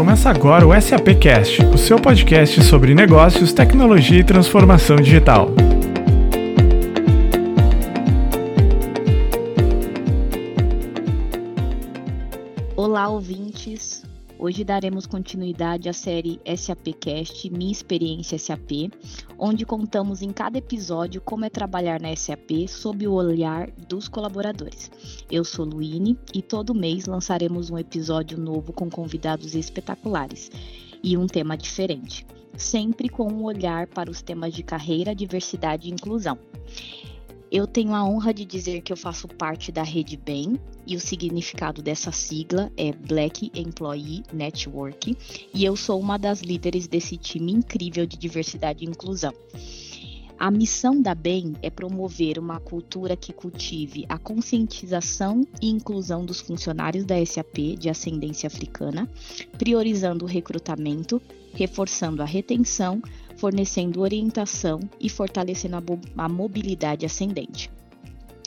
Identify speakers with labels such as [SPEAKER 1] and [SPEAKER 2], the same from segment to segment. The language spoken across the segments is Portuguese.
[SPEAKER 1] Começa agora o SAP Cast, o seu podcast sobre negócios, tecnologia e transformação digital.
[SPEAKER 2] Olá, ouvintes. Hoje daremos continuidade à série SAPcast Minha Experiência SAP, onde contamos em cada episódio como é trabalhar na SAP sob o olhar dos colaboradores. Eu sou Luine e todo mês lançaremos um episódio novo com convidados espetaculares e um tema diferente, sempre com um olhar para os temas de carreira, diversidade e inclusão. Eu tenho a honra de dizer que eu faço parte da Rede BEM e o significado dessa sigla é Black Employee Network e eu sou uma das líderes desse time incrível de diversidade e inclusão. A missão da BEM é promover uma cultura que cultive a conscientização e inclusão dos funcionários da SAP de ascendência africana, priorizando o recrutamento, reforçando a retenção, fornecendo orientação e fortalecendo a, a mobilidade ascendente.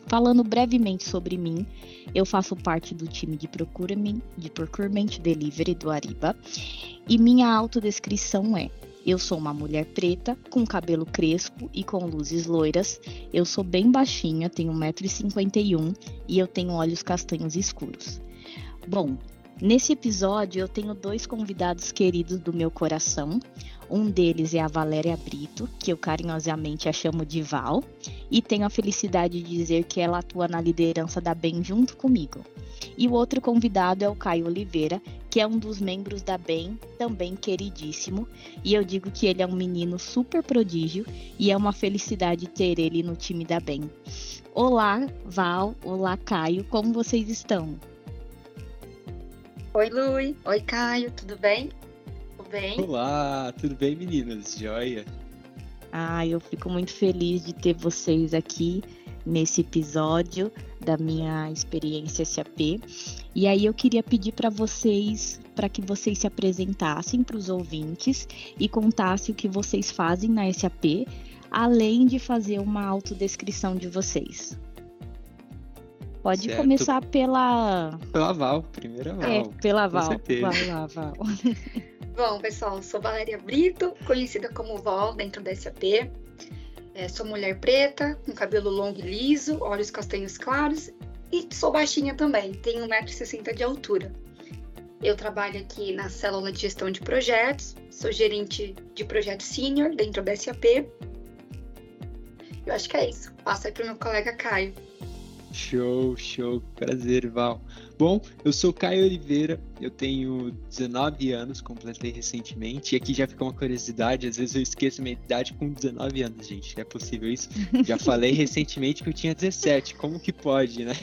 [SPEAKER 2] Falando brevemente sobre mim, eu faço parte do time de Procurement, de Procurement Delivery do Ariba e minha autodescrição é: eu sou uma mulher preta, com cabelo crespo e com luzes loiras. Eu sou bem baixinha, tenho 1,51m e eu tenho olhos castanhos escuros. Bom, nesse episódio eu tenho dois convidados queridos do meu coração. Um deles é a Valéria Brito, que eu carinhosamente a chamo de Val, e tenho a felicidade de dizer que ela atua na liderança da BEM junto comigo. E o outro convidado é o Caio Oliveira, que é um dos membros da BEM, também queridíssimo, e eu digo que ele é um menino super prodígio e é uma felicidade ter ele no time da BEM. Olá, Val, olá, Caio, como vocês estão?
[SPEAKER 3] Oi, Lui. Oi, Caio, tudo bem? bem?
[SPEAKER 4] Olá, tudo bem, meninas? Joia?
[SPEAKER 2] Ah, eu fico muito feliz de ter vocês aqui nesse episódio da minha experiência SAP. E aí eu queria pedir para vocês, para que vocês se apresentassem para os ouvintes e contassem o que vocês fazem na SAP, além de fazer uma autodescrição de vocês. Pode certo. começar pela.
[SPEAKER 4] Pela Val, primeira Val.
[SPEAKER 2] É, pela Val. Lá, Val.
[SPEAKER 3] Bom, pessoal, sou Valéria Brito, conhecida como Val dentro da SAP. É, sou mulher preta, com cabelo longo e liso, olhos castanhos claros e sou baixinha também, tenho 1,60m de altura. Eu trabalho aqui na célula de gestão de projetos, sou gerente de projeto sênior dentro da SAP. Eu acho que é isso. Passo aí para o meu colega Caio.
[SPEAKER 4] Show, show. Prazer, Val. Bom, eu sou Caio Oliveira, eu tenho 19 anos, completei recentemente. E aqui já fica uma curiosidade: às vezes eu esqueço minha idade com 19 anos, gente. É possível isso? Já falei recentemente que eu tinha 17. Como que pode, né?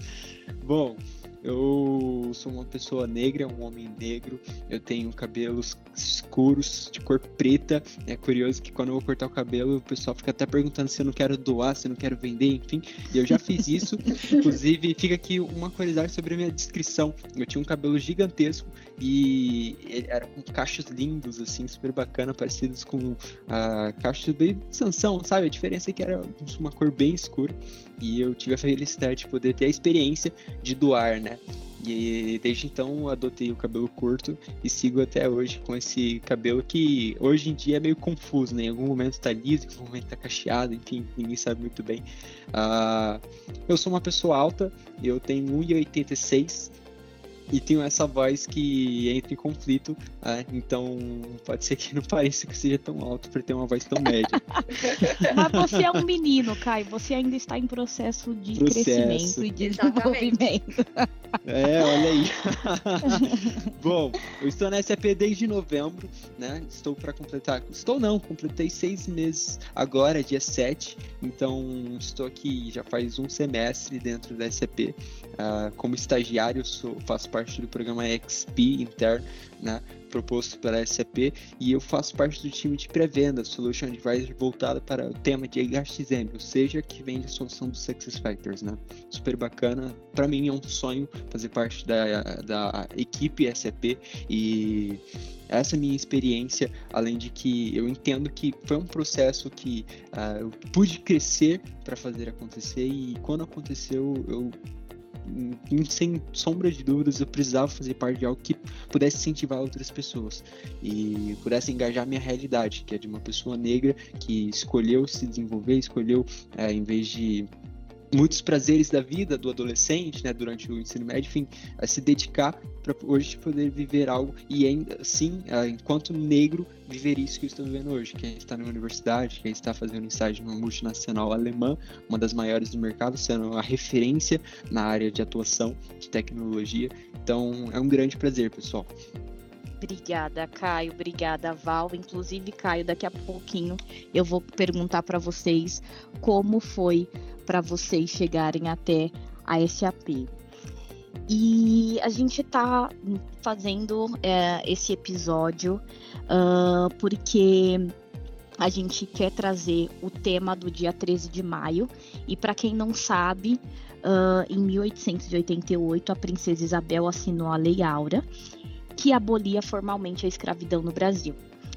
[SPEAKER 4] Bom, eu sou uma pessoa negra, um homem negro. Eu tenho cabelos escuros, de cor preta. É curioso que quando eu vou cortar o cabelo, o pessoal fica até perguntando se eu não quero doar, se eu não quero vender, enfim. E eu já fiz isso. Inclusive, fica aqui uma curiosidade sobre a minha descrição. Eu tinha um cabelo gigantesco e eram cachos lindos, assim, super bacana, parecidos com uh, cachos de Sansão, sabe? A diferença é que era uma cor bem escura. E eu tive a felicidade de poder ter a experiência de doar, né? E desde então adotei o cabelo curto e sigo até hoje com esse cabelo que hoje em dia é meio confuso, né? Em algum momento tá liso, em algum momento tá cacheado, enfim, ninguém sabe muito bem. Uh, eu sou uma pessoa alta, eu tenho 1,86 e tenho essa voz que entra em conflito, né? então pode ser que não pareça que seja tão alto para ter uma voz tão média.
[SPEAKER 2] Mas você é um menino, Caio, você ainda está em processo de processo. crescimento e de desenvolvimento.
[SPEAKER 4] É, olha aí. Bom, eu estou na SAP desde novembro, né? Estou para completar. Estou não, completei seis meses agora, dia 7. Então estou aqui já faz um semestre dentro da SAP. Uh, ah, como estagiário, sou, faço parte do programa XP interno, né? proposto pela SAP e eu faço parte do time de pré-venda, Solution Advisor, voltado para o tema de HXM, ou seja, que vende a solução dos Success Factors, né? Super bacana. Para mim é um sonho fazer parte da, da equipe SAP e essa é minha experiência, além de que eu entendo que foi um processo que uh, eu pude crescer para fazer acontecer e quando aconteceu eu sem sombra de dúvidas, eu precisava fazer parte de algo que pudesse incentivar outras pessoas e pudesse engajar minha realidade, que é de uma pessoa negra que escolheu se desenvolver, escolheu, é, em vez de muitos prazeres da vida do adolescente, né, durante o ensino médio, enfim, a se dedicar para hoje poder viver algo e ainda assim, enquanto negro, viver isso que eu estou vivendo hoje, que é estar na universidade, que é estar fazendo estágio numa multinacional alemã, uma das maiores do mercado, sendo a referência na área de atuação de tecnologia. Então, é um grande prazer, pessoal.
[SPEAKER 2] Obrigada, Caio. Obrigada, Val. Inclusive, Caio, daqui a pouquinho eu vou perguntar para vocês como foi para vocês chegarem até a SAP. E a gente está fazendo é, esse episódio uh, porque a gente quer trazer o tema do dia 13 de maio. E para quem não sabe, uh, em 1888 a princesa Isabel assinou a Lei Áurea, que abolia formalmente a escravidão no Brasil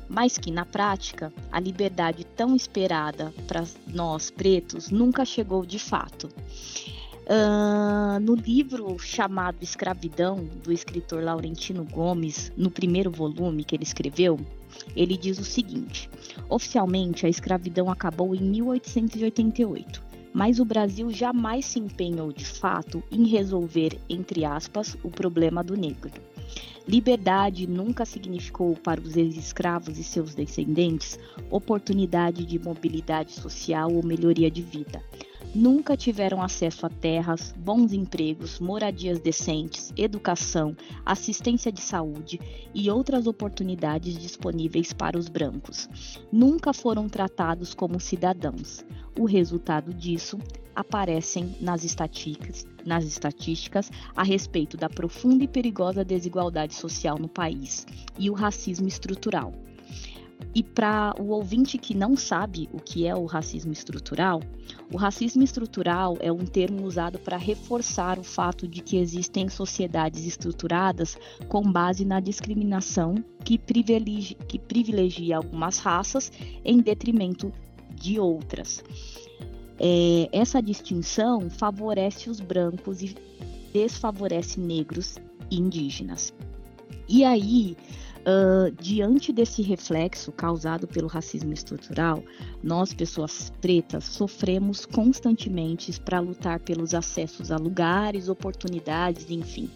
[SPEAKER 2] mas que na prática a liberdade tão esperada para nós pretos nunca chegou de fato. Uh, no livro chamado Escravidão, do escritor Laurentino Gomes, no primeiro volume que ele escreveu, ele diz o seguinte: oficialmente a escravidão acabou em 1888, mas o Brasil jamais se empenhou de fato em resolver, entre aspas, o problema do negro. Liberdade nunca significou para os ex-escravos e seus descendentes oportunidade de mobilidade social ou melhoria de vida. Nunca tiveram acesso a terras, bons empregos, moradias decentes, educação, assistência de saúde e outras oportunidades disponíveis para os brancos. Nunca foram tratados como cidadãos. O resultado disso aparecem nas estatísticas, nas estatísticas a respeito da profunda e perigosa desigualdade social no país e o racismo estrutural. E para o ouvinte que não sabe o que é o racismo estrutural, o racismo estrutural é um termo usado para reforçar o fato de que existem sociedades estruturadas com base na discriminação que privilegia, que privilegia algumas raças em detrimento de outras. É, essa distinção favorece os brancos e desfavorece negros e indígenas. E aí, uh, diante desse reflexo causado pelo racismo estrutural, nós, pessoas pretas, sofremos constantemente para lutar pelos acessos a lugares, oportunidades, enfim.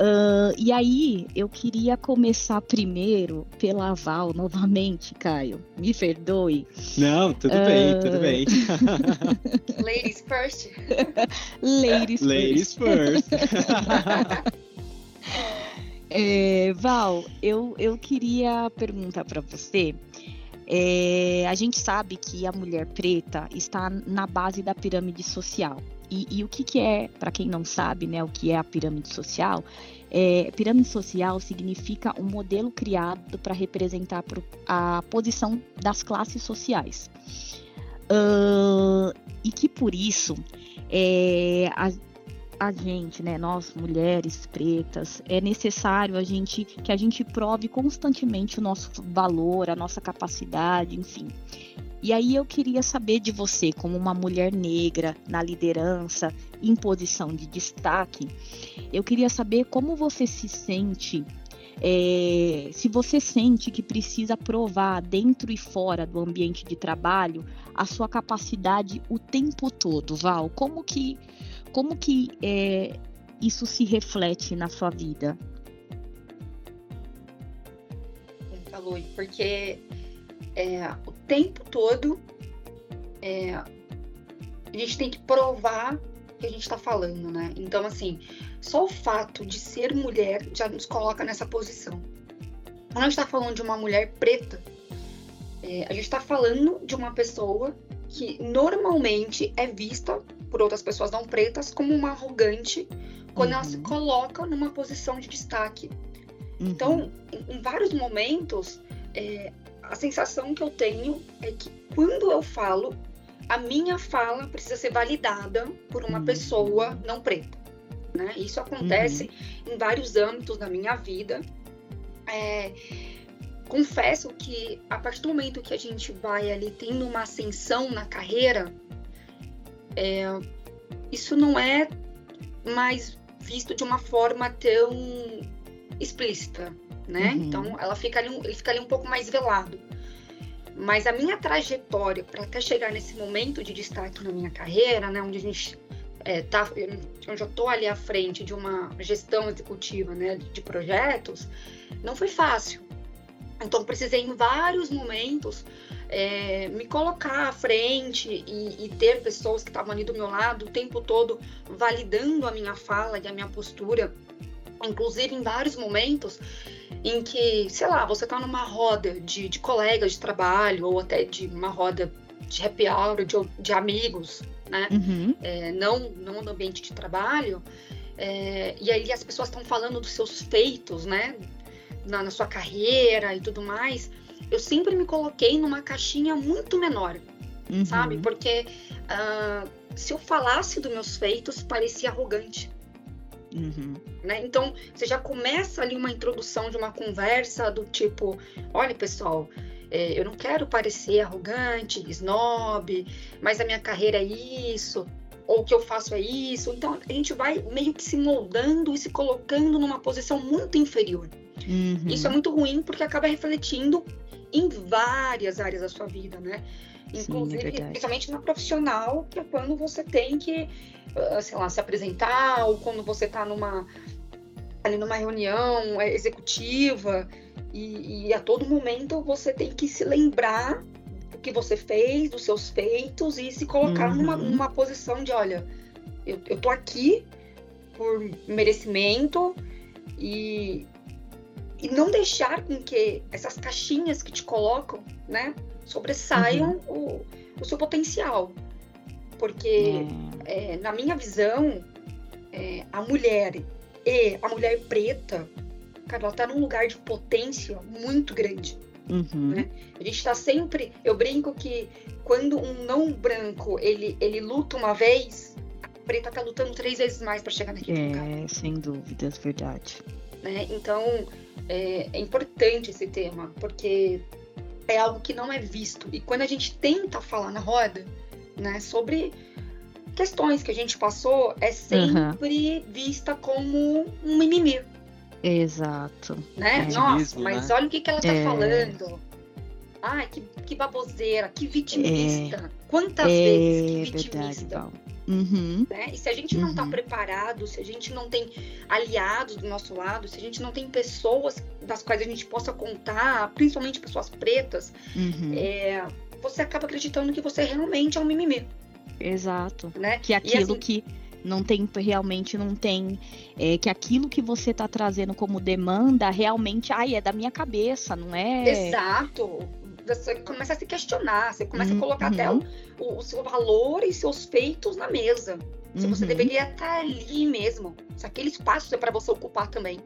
[SPEAKER 2] Uh, e aí, eu queria começar primeiro pela Val, novamente, Caio. Me perdoe.
[SPEAKER 4] Não, tudo uh... bem, tudo bem.
[SPEAKER 3] Ladies first.
[SPEAKER 2] Ladies,
[SPEAKER 4] Ladies first.
[SPEAKER 2] é, Val, eu, eu queria perguntar para você. É, a gente sabe que a mulher preta está na base da pirâmide social. E, e o que, que é, para quem não sabe, né, o que é a pirâmide social? É, pirâmide social significa um modelo criado para representar a posição das classes sociais. Uh, e que por isso é, a, a gente, né, nós mulheres pretas, é necessário a gente que a gente prove constantemente o nosso valor, a nossa capacidade, enfim. E aí eu queria saber de você, como uma mulher negra na liderança, em posição de destaque, eu queria saber como você se sente, é, se você sente que precisa provar dentro e fora do ambiente de trabalho a sua capacidade o tempo todo, Val. Como que, como que é, isso se reflete na sua vida?
[SPEAKER 3] Falou, porque é, o tempo todo é, a gente tem que provar que a gente está falando, né? Então, assim, só o fato de ser mulher já nos coloca nessa posição. Quando a gente está falando de uma mulher preta, é, a gente está falando de uma pessoa que normalmente é vista por outras pessoas não pretas como uma arrogante quando uhum. ela se uhum. coloca numa posição de destaque. Uhum. Então, em, em, vários momentos, é, a sensação que eu tenho é que quando eu falo, a minha fala precisa ser validada por uma uhum. pessoa não preta. Né? Isso acontece uhum. em vários âmbitos da minha vida. É, confesso que a partir do momento que a gente vai ali tendo uma ascensão na carreira, é, isso não é mais visto de uma forma tão explícita, né?
[SPEAKER 2] Uhum.
[SPEAKER 3] Então ela fica ali, ele fica ali um pouco mais velado. Mas a minha trajetória para até chegar nesse momento de destaque na minha carreira, né, onde a gente é, tá, onde eu estou ali à frente de uma gestão executiva, né, de projetos, não foi fácil. Então precisei em vários momentos é, me colocar à frente e, e ter pessoas que estavam ali do meu lado o tempo todo validando a minha fala e a minha postura, inclusive em vários momentos em que, sei lá, você está numa roda de, de, colegas de trabalho ou até de uma roda de happy hour, de, de amigos, né?
[SPEAKER 2] Uhum.
[SPEAKER 3] É, não, não no ambiente de trabalho. É, e aí as pessoas estão falando dos seus feitos, né? Na, na, sua carreira e tudo mais. Eu sempre me coloquei numa caixinha muito menor,
[SPEAKER 2] uhum.
[SPEAKER 3] sabe? Porque uh, se eu falasse dos meus feitos, parecia arrogante.
[SPEAKER 2] Uhum.
[SPEAKER 3] Né? Então, você já começa ali uma introdução de uma conversa do tipo: olha, pessoal, é, eu não quero parecer arrogante, snob, mas a minha carreira é isso, ou o que eu faço é isso. Então, a gente vai meio que se moldando e se colocando numa posição muito inferior.
[SPEAKER 2] Uhum.
[SPEAKER 3] Isso é muito ruim porque acaba refletindo em várias áreas da sua vida, né? Inclusive,
[SPEAKER 2] Sim, é
[SPEAKER 3] principalmente na profissional, que é quando você tem que sei lá, se apresentar, ou quando você está numa, ali numa reunião executiva, e, e, a todo momento você tem que se lembrar do que você fez, dos seus feitos, e se colocar
[SPEAKER 2] uhum.
[SPEAKER 3] numa, numa posição de, olha, eu, eu tô aqui por merecimento, e, e não deixar com que essas caixinhas que te colocam, né, sobressaiam uhum. o, o seu potencial. Porque, é, na minha visão, é, a mulher e a mulher preta, cara, ela tá num lugar de potência muito grande.
[SPEAKER 2] Uhum.
[SPEAKER 3] Né? A gente tá sempre. Eu brinco que quando um não branco ele, ele luta uma vez, a preta tá lutando três vezes mais para chegar naquele
[SPEAKER 2] é,
[SPEAKER 3] lugar.
[SPEAKER 2] É, sem dúvidas, verdade.
[SPEAKER 3] Né? Então, é, é importante esse tema, porque é algo que não é visto. E quando a gente tenta falar na roda, né, sobre questões que a gente passou, é sempre uhum. vista como um mimimi.
[SPEAKER 2] Exato.
[SPEAKER 3] Né?
[SPEAKER 4] É.
[SPEAKER 3] Nossa,
[SPEAKER 4] Mesmo,
[SPEAKER 3] mas
[SPEAKER 4] né?
[SPEAKER 3] olha o que, que ela tá
[SPEAKER 2] É.
[SPEAKER 3] falando. Ai, que, que baboseira, que vitimista. Quantas
[SPEAKER 2] É
[SPEAKER 3] vezes que
[SPEAKER 2] verdade,
[SPEAKER 3] vitimista.
[SPEAKER 2] Val. Uhum.
[SPEAKER 3] Né? E se a gente não está
[SPEAKER 2] Uhum.
[SPEAKER 3] preparado, se a gente não tem aliados do nosso lado, se a gente não tem pessoas das quais a gente possa contar, principalmente pessoas pretas,
[SPEAKER 2] Uhum.
[SPEAKER 3] é, você acaba acreditando que você realmente é um mimimi,
[SPEAKER 2] Exato.
[SPEAKER 3] né?
[SPEAKER 2] Que aquilo
[SPEAKER 3] assim-
[SPEAKER 2] que não tem, realmente não tem, é, que aquilo que você tá trazendo como demanda realmente, ai, é da minha cabeça, não é?
[SPEAKER 3] Exato. Você começa a se questionar, você começa
[SPEAKER 2] Uhum.
[SPEAKER 3] a colocar até o, o- o seu valor e seus feitos na mesa. Se você
[SPEAKER 2] Uhum.
[SPEAKER 3] deveria estar ali mesmo. Se aquele espaço é para você ocupar também.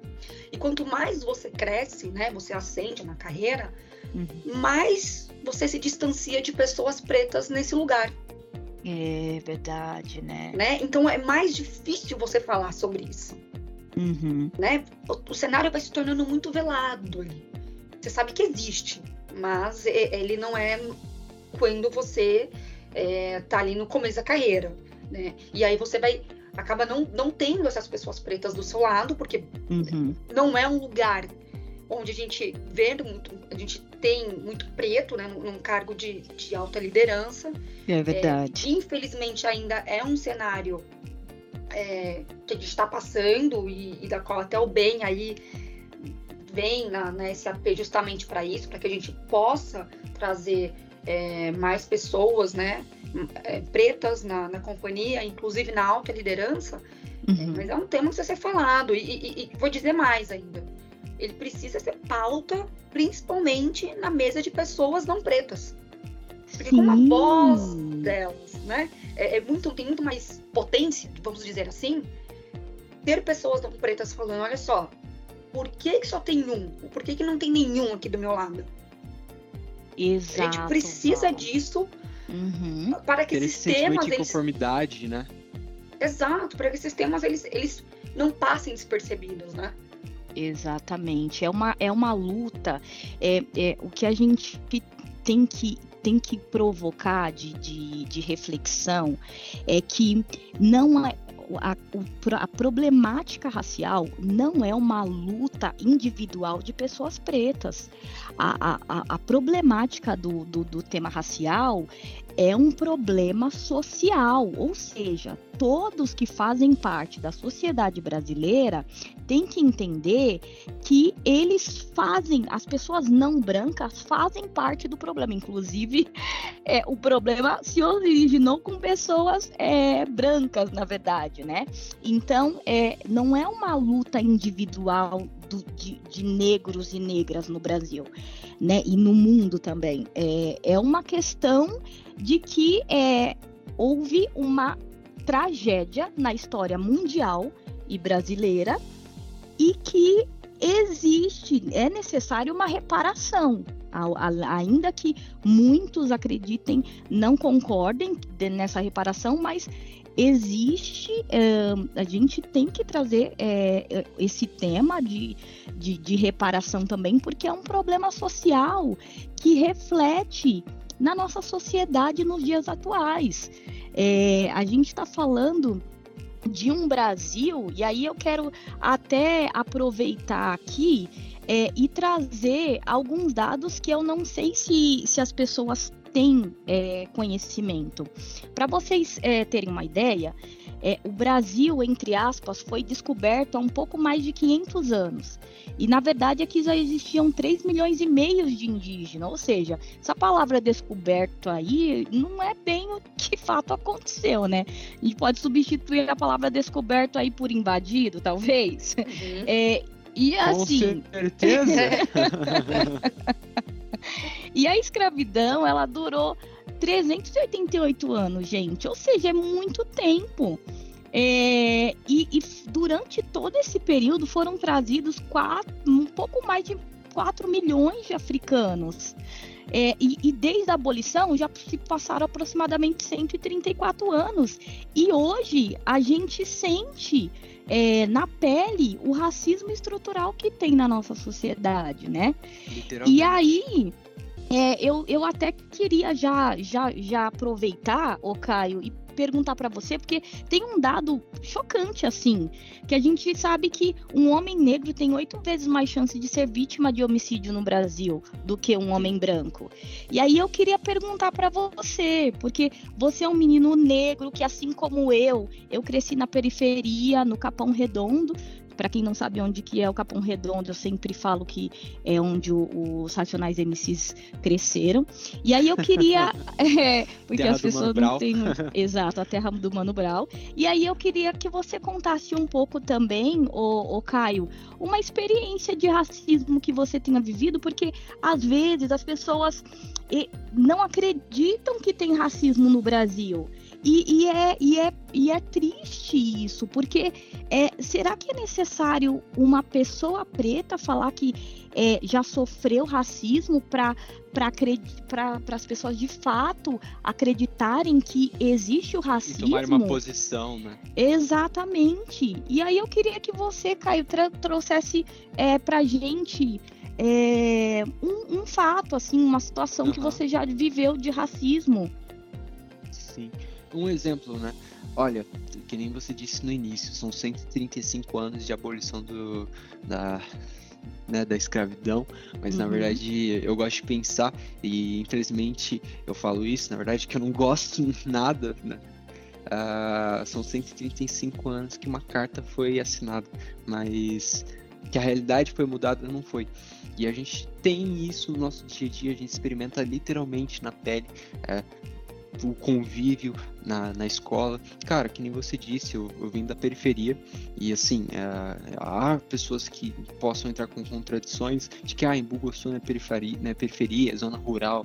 [SPEAKER 3] E quanto mais você cresce, né, você ascende na carreira,
[SPEAKER 2] Uhum.
[SPEAKER 3] mais você se distancia de pessoas pretas nesse lugar,
[SPEAKER 2] É verdade, né?
[SPEAKER 3] né? Então é mais difícil você falar sobre isso,
[SPEAKER 2] Uhum.
[SPEAKER 3] né? O, o cenário vai se tornando muito velado ali. Você sabe que existe, mas e- ele não é quando você é, tá ali no começo da carreira, né? E aí você vai acaba não, não tendo essas pessoas pretas do seu lado, porque
[SPEAKER 2] Uhum.
[SPEAKER 3] não é um lugar onde a gente vê muito, a gente tem muito preto, né, num cargo de, de alta liderança.
[SPEAKER 2] É verdade.
[SPEAKER 3] Infelizmente ainda é um cenário é, que a gente está passando e, e da qual até o bem aí vem na, na SAP justamente para isso, para que a gente possa trazer é, mais pessoas, né, é, pretas na, na companhia, inclusive na alta liderança. É,
[SPEAKER 2] Uhum.
[SPEAKER 3] mas é um tema que precisa ser falado. E, e- e vou dizer mais ainda. Ele precisa ser pauta, principalmente na mesa de pessoas não pretas. Porque como a
[SPEAKER 2] Sim.
[SPEAKER 3] voz delas, né? É, é muito, tem muito mais potência, vamos dizer assim, ter pessoas não pretas falando, olha só, por que, que só tem um? Por que, que não tem nenhum aqui do meu lado?
[SPEAKER 2] Exato.
[SPEAKER 3] a gente precisa disso
[SPEAKER 2] Uhum.
[SPEAKER 3] para que
[SPEAKER 4] Ter
[SPEAKER 3] esses temas,
[SPEAKER 4] de
[SPEAKER 3] eles,
[SPEAKER 4] conformidade, né?
[SPEAKER 3] exato, para que esses temas eles, eles não passem despercebidos, né?
[SPEAKER 2] Exatamente. É uma, é uma luta. É, é o que a gente tem que, tem que provocar de, de, de reflexão é que não é. A, a, problemática racial não é uma luta individual de pessoas pretas. A, a, a problemática do, do, do tema racial é um problema social, ou seja, todos que fazem parte da sociedade brasileira têm que entender que eles fazem, as pessoas não brancas fazem parte do problema. Inclusive, é, o problema se originou com pessoas é, brancas, na verdade, né? Então, é, não é uma luta individual do, de, de, negros e negras no Brasil, né? E no mundo também. É, é uma questão de que é, houve uma tragédia na história mundial e brasileira e que existe, é necessário uma reparação. Ainda que muitos acreditem, não concordem nessa reparação, mas existe, é, a gente tem que trazer é, esse tema de, de, de reparação também, porque é um problema social que reflete na nossa sociedade nos dias atuais. É, a gente está falando de um Brasil, e aí eu quero até aproveitar aqui é, e trazer alguns dados que eu não sei se, se as pessoas têm é, conhecimento. Para vocês é, terem uma ideia, é, o Brasil, entre aspas, foi descoberto há um pouco mais de 500 anos. E na verdade aqui já existiam 3 milhões e meio de indígenas, ou seja, essa palavra descoberto aí não é bem o que fato aconteceu, né? A gente pode substituir a palavra descoberto aí por invadido, talvez. Uhum. É, e assim.
[SPEAKER 4] Com certeza!
[SPEAKER 2] e a escravidão, ela durou 388 anos, gente. Ou seja, é muito tempo. É, e, e, durante todo esse período foram trazidos quatro, um pouco mais de 4 milhões de africanos. É, e, e, desde a abolição já se passaram aproximadamente 134 anos. E hoje a gente sente é, na pele o racismo estrutural que tem na nossa sociedade, né? E aí. É, eu, eu até queria já, já, já aproveitar, o Caio, e perguntar para você, porque tem um dado chocante, assim, que a gente sabe que um homem negro tem oito vezes mais chance de ser vítima de homicídio no Brasil do que um homem branco. E aí eu queria perguntar para você, porque você é um menino negro que, assim como eu, eu cresci na periferia, no Capão Redondo, para quem não sabe onde que é o Capão Redondo, eu sempre falo que é onde o, os Racionais MCs cresceram. E aí eu queria, é, porque terra as pessoas não têm, exato, a terra do Mano Brau. E aí eu queria que você contasse um pouco também, o Caio, uma experiência de racismo que você tenha vivido, porque às vezes as pessoas não acreditam que tem racismo no Brasil. E, e, é, e, é, e é triste isso, porque é, será que é necessário uma pessoa preta falar que é, já sofreu racismo para para as pessoas de fato acreditarem que existe o racismo. E
[SPEAKER 4] tomar uma posição, né?
[SPEAKER 2] Exatamente. E aí eu queria que você, Caio, trouxesse é, para gente é, um, um, fato, assim, uma situação uhum. que você já viveu de racismo.
[SPEAKER 4] Sim um exemplo, né? Olha, que nem você disse no início, são 135 anos de abolição do, da, né, da escravidão, mas uhum. na verdade eu gosto de pensar, e infelizmente eu falo isso, na verdade, que eu não gosto nada, né? Uh, são 135 anos que uma carta foi assinada, mas que a realidade foi mudada não foi. E a gente tem isso no nosso dia a dia, a gente experimenta literalmente na pele. É, o convívio na, na escola. Cara, que nem você disse, eu, eu vim da periferia e assim, é, há pessoas que possam entrar com contradições de que ah, em Bugosu não é periferia, não é periferia, é zona rural.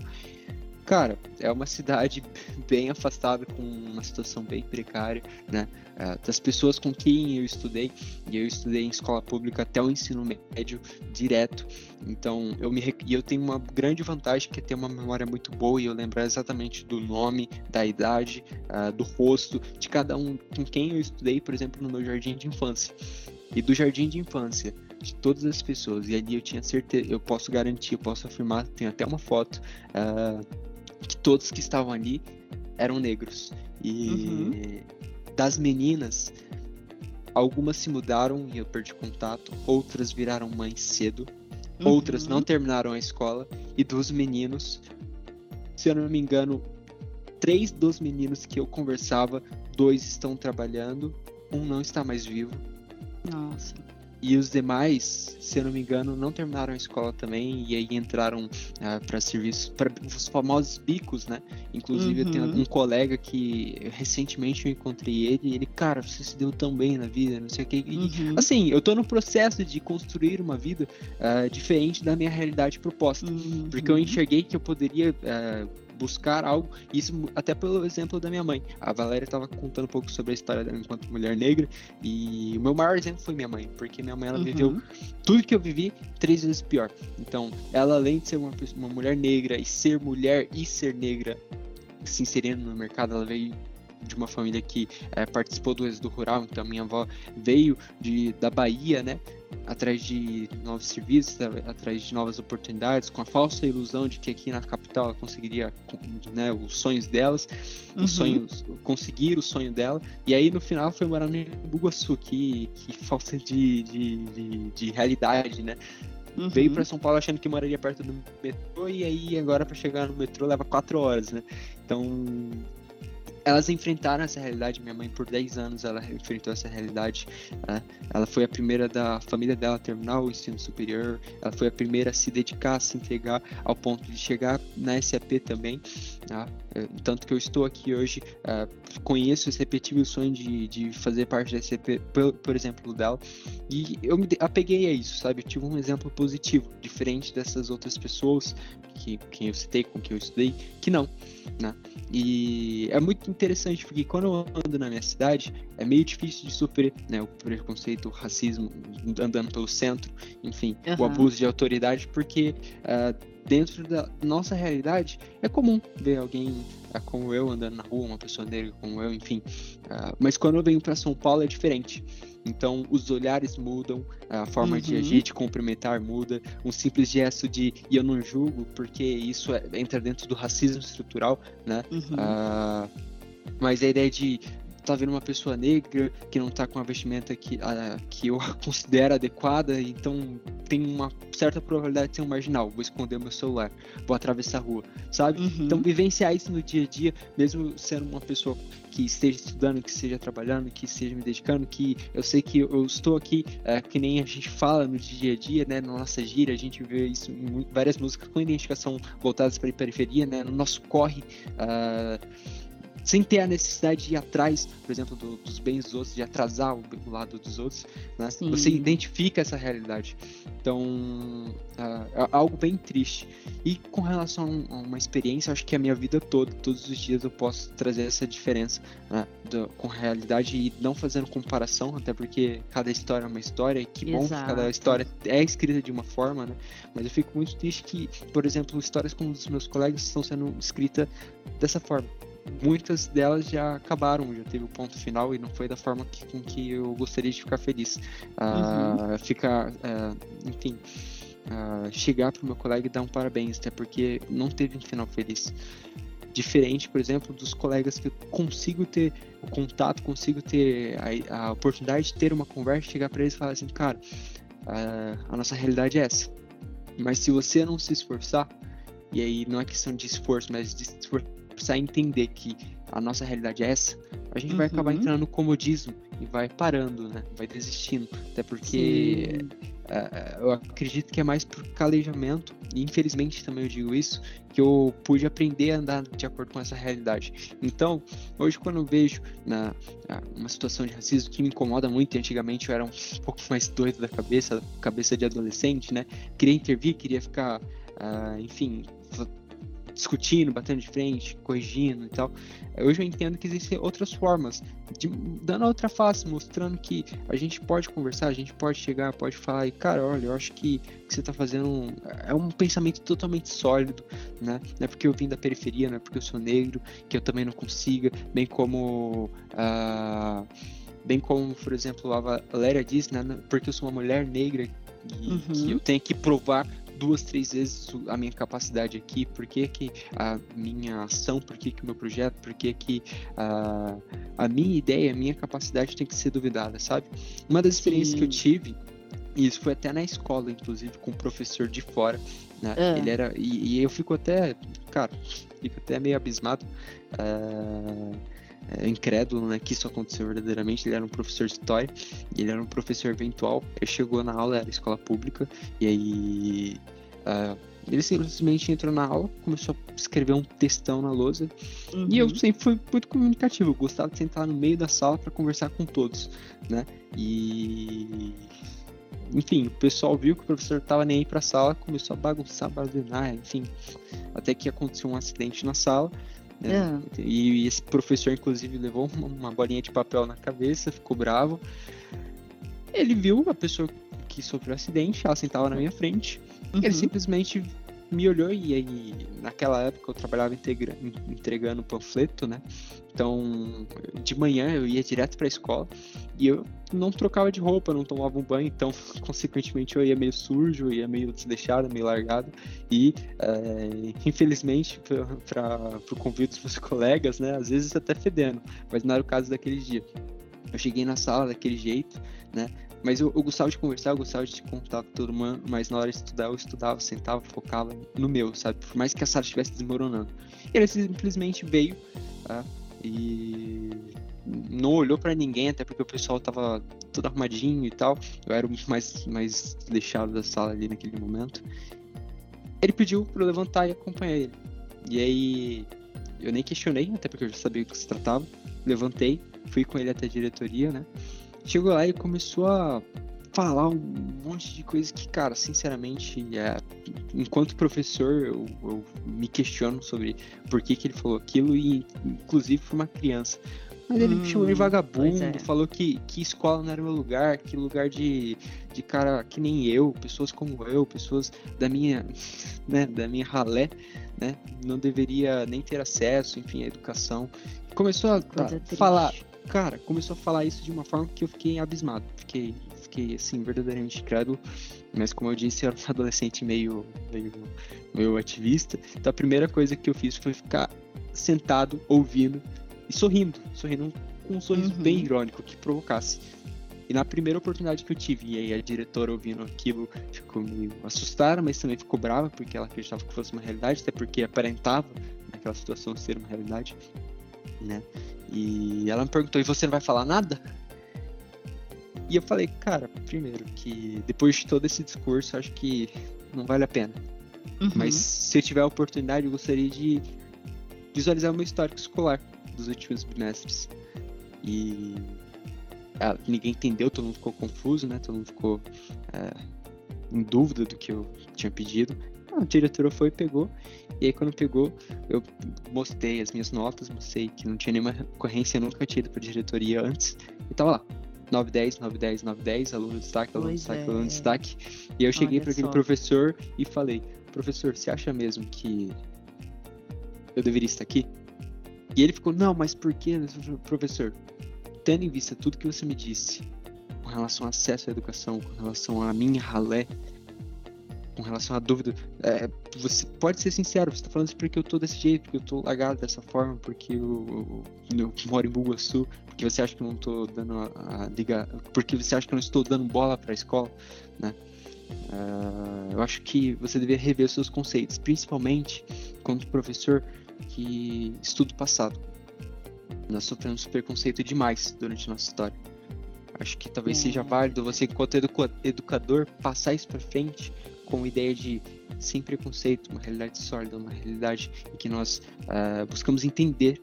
[SPEAKER 4] Cara, é uma cidade bem afastada, com uma situação bem precária, né? É, das pessoas com quem eu estudei, e eu estudei em escola pública até o ensino médio direto. Então, eu me e eu tenho uma grande vantagem que é ter uma memória muito boa e eu lembrar exatamente do nome, da idade, uh, do rosto de cada um com quem eu estudei, por exemplo, no meu jardim de infância. E do jardim de infância de todas as pessoas. E ali eu tinha certeza, eu posso garantir, eu posso afirmar, tenho até uma foto. Uh, que todos que estavam ali eram negros. E uhum. das meninas, algumas se mudaram e eu perdi contato, outras viraram mães cedo, uhum. outras não terminaram a escola, e dos meninos, se eu não me engano, três dos meninos que eu conversava, dois estão trabalhando, um não está mais vivo.
[SPEAKER 2] Nossa.
[SPEAKER 4] E os demais, se eu não me engano, não terminaram a escola também e aí entraram ah, para serviços, para os famosos bicos, né? Inclusive, uhum. eu tenho uhum. um colega que recentemente eu encontrei ele e ele, cara, você se deu tão bem na vida, não sei o que. Uhum. assim, eu tô no processo de construir uma vida uh, diferente da minha realidade proposta, uhum. porque eu enxerguei que eu poderia. Uh, buscar algo, isso até pelo exemplo da minha mãe. A Valéria estava contando um pouco sobre a história dela enquanto mulher negra, e o meu maior exemplo foi minha mãe, porque minha mãe ela uhum. viveu tudo que eu vivi três vezes pior. Então, ela além de ser uma, uma mulher negra e ser mulher e ser negra se inserindo no mercado, ela veio de uma família que é, participou do êxodo rural, então minha avó veio de, da Bahia, né? Atrás de novos serviços, atrás de novas oportunidades, com a falsa ilusão de que aqui na capital ela conseguiria né, os sonhos delas, uhum. os sonhos, conseguir o sonho dela, e aí no final foi morar no Bugaçu, que, que falta de, de, de, de realidade, né? Uhum. Veio para São Paulo achando que moraria perto do metrô e aí agora para chegar no metrô leva quatro horas, né? Então elas enfrentaram essa realidade. Minha mãe, por 10 anos, ela enfrentou essa realidade. Né? Ela foi a primeira da família dela a terminar o ensino superior. Ela foi a primeira a se dedicar, a se entregar ao ponto de chegar na SAP também. Tá? Tanto que eu estou aqui hoje, uh, conheço esse repetível sonho de, de fazer parte da SAP, por, por exemplo, dela. E eu me apeguei a isso, sabe? Eu tive um exemplo positivo, diferente dessas outras pessoas que quem eu citei, com quem eu estudei, que não, né? E é muito interessante porque quando eu ando na minha cidade, é meio difícil de sofrer, né, o preconceito, o racismo, andando pelo centro, enfim, uhum. o abuso de autoridade, porque uh, dentro da nossa realidade é comum ver alguém uh, como eu andando na rua, uma pessoa negra como eu, enfim. Uh, mas quando eu venho para São Paulo é diferente. Então, os olhares mudam, a forma uhum. de agir, de cumprimentar muda. Um simples gesto de e eu não julgo, porque isso é, entra dentro do racismo estrutural, né? Uhum. Uh, mas a ideia de tá vendo uma pessoa negra que não tá com a vestimenta que, uh, que eu considero adequada, então tem uma certa probabilidade de ser um marginal. Vou esconder meu celular, vou atravessar a rua, sabe? Uhum. Então, vivenciar isso no dia a dia, mesmo sendo uma pessoa que esteja estudando, que esteja trabalhando, que esteja me dedicando, que eu sei que eu estou aqui, é, que nem a gente fala no dia a dia, né? Na nossa gira, a gente vê isso em várias músicas com identificação voltadas para a periferia, né? No nosso corre. Uh, sem ter a necessidade de ir atrás, por exemplo, do, dos bens dos outros, de atrasar o, o lado dos outros, né? Você identifica essa realidade. Então, uh, é algo bem triste. E com relação a uma experiência, acho que a minha vida toda, todos os dias eu posso trazer essa diferença né, do, com a realidade e não fazendo comparação, até porque cada história é uma história, e que Exato. bom que cada história é escrita de uma forma, né? Mas eu fico muito triste que, por exemplo, histórias como dos meus colegas estão sendo escritas dessa forma muitas delas já acabaram, já teve o ponto final e não foi da forma que, com que eu gostaria de ficar feliz. Uh, uhum. Ficar, uh, enfim, uh, chegar para o meu colega e dar um parabéns, até porque não teve um final feliz. Diferente, por exemplo, dos colegas que eu consigo ter o contato, consigo ter a, a oportunidade de ter uma conversa, chegar para eles e falar assim, cara, a nossa realidade é essa. Mas se você não se esforçar, e aí não é questão de esforço, mas de esforço precisar entender que a nossa realidade é essa, a gente uhum. vai acabar uhum. entrando no comodismo e vai parando, né? Vai desistindo. Até porque uh, eu acredito que é mais por calejamento, e infelizmente também eu digo isso, que eu pude aprender a andar de acordo com essa realidade. Então, hoje quando eu vejo na, uma situação de racismo que me incomoda muito, e antigamente eu era um pouco mais doido da cabeça, cabeça de adolescente, né? Queria intervir, queria ficar, uh, enfim, discutindo, batendo de frente, corrigindo e tal. Hoje eu entendo que existem outras formas, de, dando outra face, mostrando que a gente pode conversar, a gente pode chegar, pode falar, e cara, olha, eu acho que o que você está fazendo um, é um pensamento totalmente sólido, né? Não é porque eu vim da periferia, não é porque eu sou negro, que eu também não consiga, bem como. Uh, bem como, por exemplo, a Valéria diz, né? Porque eu sou uma mulher negra e uhum. que eu tenho que provar duas, três vezes a minha capacidade aqui, por que, que a minha ação, por que, que o meu projeto, por que, que a, a minha ideia, a minha capacidade tem que ser duvidada, sabe? Uma das experiências Sim. que eu tive, e isso foi até na escola, inclusive, com um professor de fora, né? Ah. Ele era. E, e, eu fico até. Cara, fico até meio abismado. Uh, incrédulo, né, que isso aconteceu verdadeiramente. Ele era um professor de história, ele era um professor eventual. Ele chegou na aula, era escola pública, e aí uh, ele simplesmente entrou na aula, começou a escrever um textão na lousa, uhum. e eu uhum. sempre fui muito comunicativo. Eu gostava de sentar no meio da sala para conversar com todos, né? E enfim, o pessoal viu que o professor estava nem aí para a sala, começou a bagunçar, barulhar, enfim, até que aconteceu um acidente na sala. Né? É. E, esse professor, inclusive, levou uma, bolinha de papel na cabeça, ficou bravo. Ele viu a pessoa que sofreu o acidente, ela sentava na minha frente. Uhum. Ele simplesmente me olhou e aí naquela época eu trabalhava integra, entregando panfleto, né? Então, de manhã eu ia direto para a escola e eu não trocava de roupa, não tomava um banho, então, consequentemente, eu ia meio sujo, ia meio desleixado, meio largado e, é, infelizmente, para o convite dos meus colegas, né? Às vezes até fedendo, mas não era o caso daquele dia. Eu cheguei na sala daquele jeito, né? Mas eu, eu, gostava de conversar, eu gostava de contar com todo mundo, mas na hora de estudar, eu estudava, sentava, focava no meu, sabe? Por mais que a sala estivesse desmoronando. Ele simplesmente veio tá? e não olhou para ninguém, até porque o pessoal tava todo arrumadinho e tal. Eu era o mais, mais deixado da sala ali naquele momento. Ele pediu para eu levantar e acompanhar ele. E aí eu nem questionei, até porque eu já sabia do que se tratava. Levantei, fui com ele até a diretoria, né? Chegou lá e começou a falar um monte de coisas que, cara, sinceramente, é, enquanto professor, eu, eu, me questiono sobre por que, que ele falou aquilo, e inclusive foi uma criança. Mas ele hum, me chamou de hum, vagabundo, é. falou que, que escola não era meu lugar, que lugar de, de cara que nem eu, pessoas como eu, pessoas da minha, né, da minha ralé, né, não deveria nem ter acesso, enfim, à educação. Começou a, a falar, cara, começou a falar isso de uma forma que eu fiquei abismado. Fiquei, fiquei assim, verdadeiramente incrédulo. Mas como eu disse, eu era um adolescente meio, meio, meio ativista. Então a primeira coisa que eu fiz foi ficar sentado, ouvindo e sorrindo. Sorrindo com um sorriso uhum. bem irônico que provocasse. E na primeira oportunidade que eu tive, e aí a diretora ouvindo aquilo ficou meio assustada, mas também ficou brava, porque ela acreditava que fosse uma realidade, até porque aparentava naquela situação ser uma realidade, né? E ela me perguntou: e você não vai falar nada? E eu falei, cara, primeiro que depois de todo esse discurso, acho que não vale a pena. Uhum. Mas se eu tiver a oportunidade, eu gostaria de visualizar o meu histórico escolar dos últimos bimestres. E ah, ninguém entendeu, todo mundo ficou confuso, né? Todo mundo ficou é, em dúvida do que eu tinha pedido. A diretora foi, pegou, e aí quando pegou, eu mostrei as minhas notas, mostrei que não tinha nenhuma recorrência, nunca tinha ido pra diretoria antes, e tava lá. 910, 910, 910, aluno de destaque, aluno de destaque, é. aluno de destaque. E eu cheguei para aquele só. professor e falei: Professor, você acha mesmo que eu deveria estar aqui? E ele ficou: Não, mas por quê, professor? Tendo em vista tudo que você me disse com relação ao acesso à educação, com relação à minha ralé, com relação à dúvida, é, você pode ser sincero, você tá falando isso porque eu tô desse jeito, porque eu tô lagado dessa forma, porque eu, eu, eu moro em Bugaçu, porque você acha que eu não tô dando a, a liga, porque você acha que eu não estou dando bola para a escola, né? Uh, eu acho que você deveria rever os seus conceitos, principalmente quando professor que estuda o passado. Nós sofremos preconceito demais durante nossa história. Acho que talvez é. seja válido você, enquanto educador, passar isso para frente com a ideia de sem preconceito, uma realidade sólida, uma realidade em que nós uh, buscamos entender,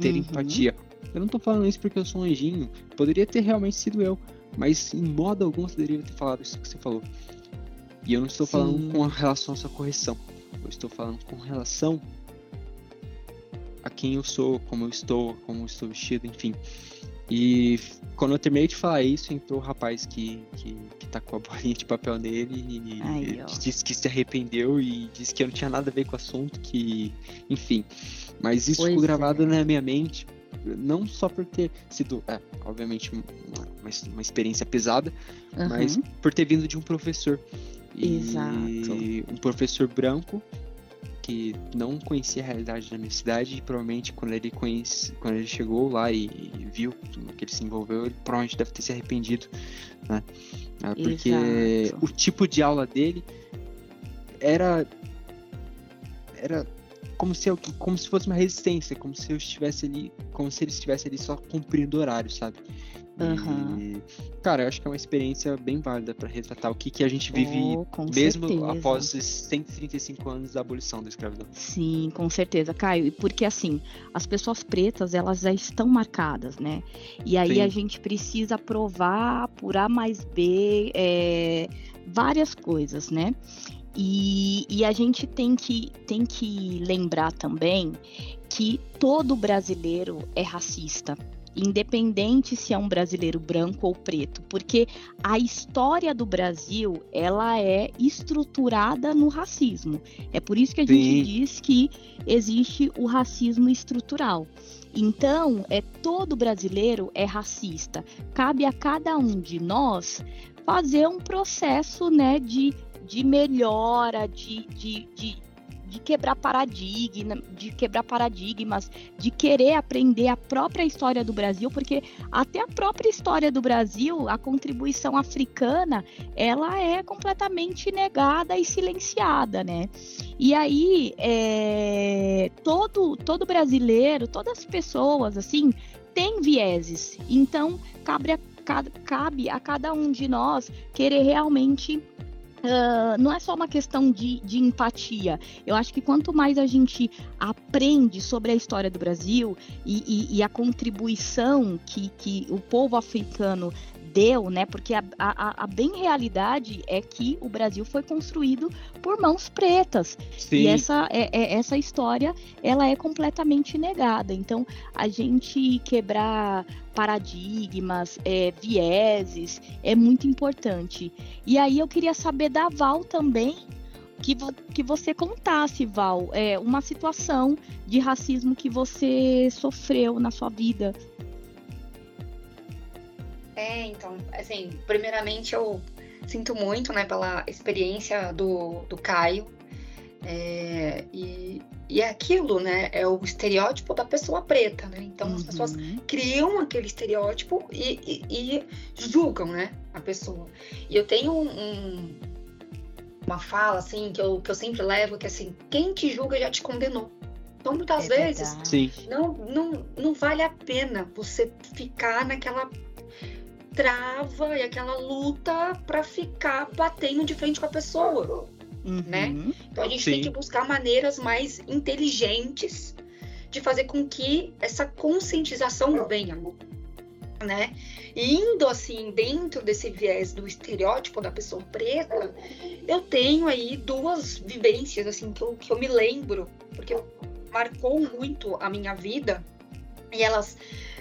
[SPEAKER 4] ter uhum. empatia. Eu não tô falando isso porque eu sou um anjinho, poderia ter realmente sido eu, mas em modo algum você deveria ter falado isso que você falou. E eu não estou Sim. falando com relação à sua correção, eu estou falando com relação a quem eu sou, como eu estou, como eu estou vestido, enfim. E quando eu terminei de falar isso, entrou o rapaz que, que, que tá com a bolinha de papel nele e Ai, disse que se arrependeu e disse que eu não tinha nada a ver com o assunto, que. Enfim. Mas isso pois ficou gravado é. na minha mente, não só por ter sido, é, obviamente, uma, uma, experiência pesada, uhum. mas por ter vindo de um professor. E
[SPEAKER 2] Exato.
[SPEAKER 4] um professor branco que não conhecia a realidade da minha cidade e provavelmente quando ele conhece, quando ele chegou lá e, e viu que ele se envolveu, ele provavelmente deve ter se arrependido, né? Ah, Porque
[SPEAKER 2] Exato.
[SPEAKER 4] o tipo de aula dele era era como se eu, como se fosse uma resistência, como se eu estivesse ali, como se ele estivesse ali só cumprindo horário, sabe? E,
[SPEAKER 2] Aham.
[SPEAKER 4] cara, eu acho que é uma experiência bem válida para retratar o que, que a gente vive
[SPEAKER 2] Oh,
[SPEAKER 4] mesmo
[SPEAKER 2] certeza.
[SPEAKER 4] após esses 135 anos da abolição da escravidão.
[SPEAKER 2] Sim, com certeza, Caio. E Porque assim, as pessoas pretas, elas já estão marcadas, né? E aí
[SPEAKER 4] Sim.
[SPEAKER 2] a gente precisa provar por A mais B é, várias coisas, né? E, e a gente tem que, tem que lembrar também que todo brasileiro é racista. Independente se é um brasileiro branco ou preto, porque a história do Brasil ela é estruturada no racismo. É por isso que a
[SPEAKER 4] Sim.
[SPEAKER 2] gente diz que existe o racismo estrutural. Então, é todo brasileiro é racista. Cabe a cada um de nós fazer um processo, né, de, de melhora, de, de, de, de quebrar paradigma, de quebrar paradigmas, de querer aprender a própria história do Brasil, porque até a própria história do Brasil, a contribuição africana, ela é completamente negada e silenciada, né? E aí, é, todo, todo brasileiro, todas as pessoas, assim, tem vieses. Então, cabe a, ca- cabe a cada um de nós querer realmente. Ah, não é só uma questão de, de empatia. Eu acho que quanto mais a gente aprende sobre a história do Brasil e, e- e a contribuição que, que o povo africano deu, né? Porque a, a, a bem realidade é que o Brasil foi construído por mãos pretas.
[SPEAKER 4] Sim,
[SPEAKER 2] E essa, é, é- essa história, ela é completamente negada. Então, a gente quebrar paradigmas, é, vieses, é muito importante. E aí eu queria saber da Val também, que, vo- que você contasse, Val, é, uma situação de racismo que você sofreu na sua vida.
[SPEAKER 3] É, então, assim, primeiramente eu sinto muito, né, pela experiência do, do Caio. É, e, e é aquilo, né, é o estereótipo da pessoa preta, né? Então as pessoas
[SPEAKER 2] Uhum.
[SPEAKER 3] criam aquele estereótipo e, e- e julgam, né, a pessoa. E eu tenho um- um- uma fala, assim, que eu, que eu sempre levo, que é assim, quem te julga já te condenou. Então, muitas
[SPEAKER 2] É
[SPEAKER 3] vezes, não, não, não vale a pena você ficar naquela trava e aquela luta pra ficar batendo de frente com a pessoa. né?
[SPEAKER 2] Uhum.
[SPEAKER 3] Então a gente tem
[SPEAKER 4] Sim.
[SPEAKER 3] que buscar maneiras mais inteligentes de fazer com que essa conscientização venha, né? E indo assim dentro desse viés do estereótipo da pessoa preta, eu tenho aí duas vivências assim que eu, que eu me lembro, porque marcou muito a minha vida e elas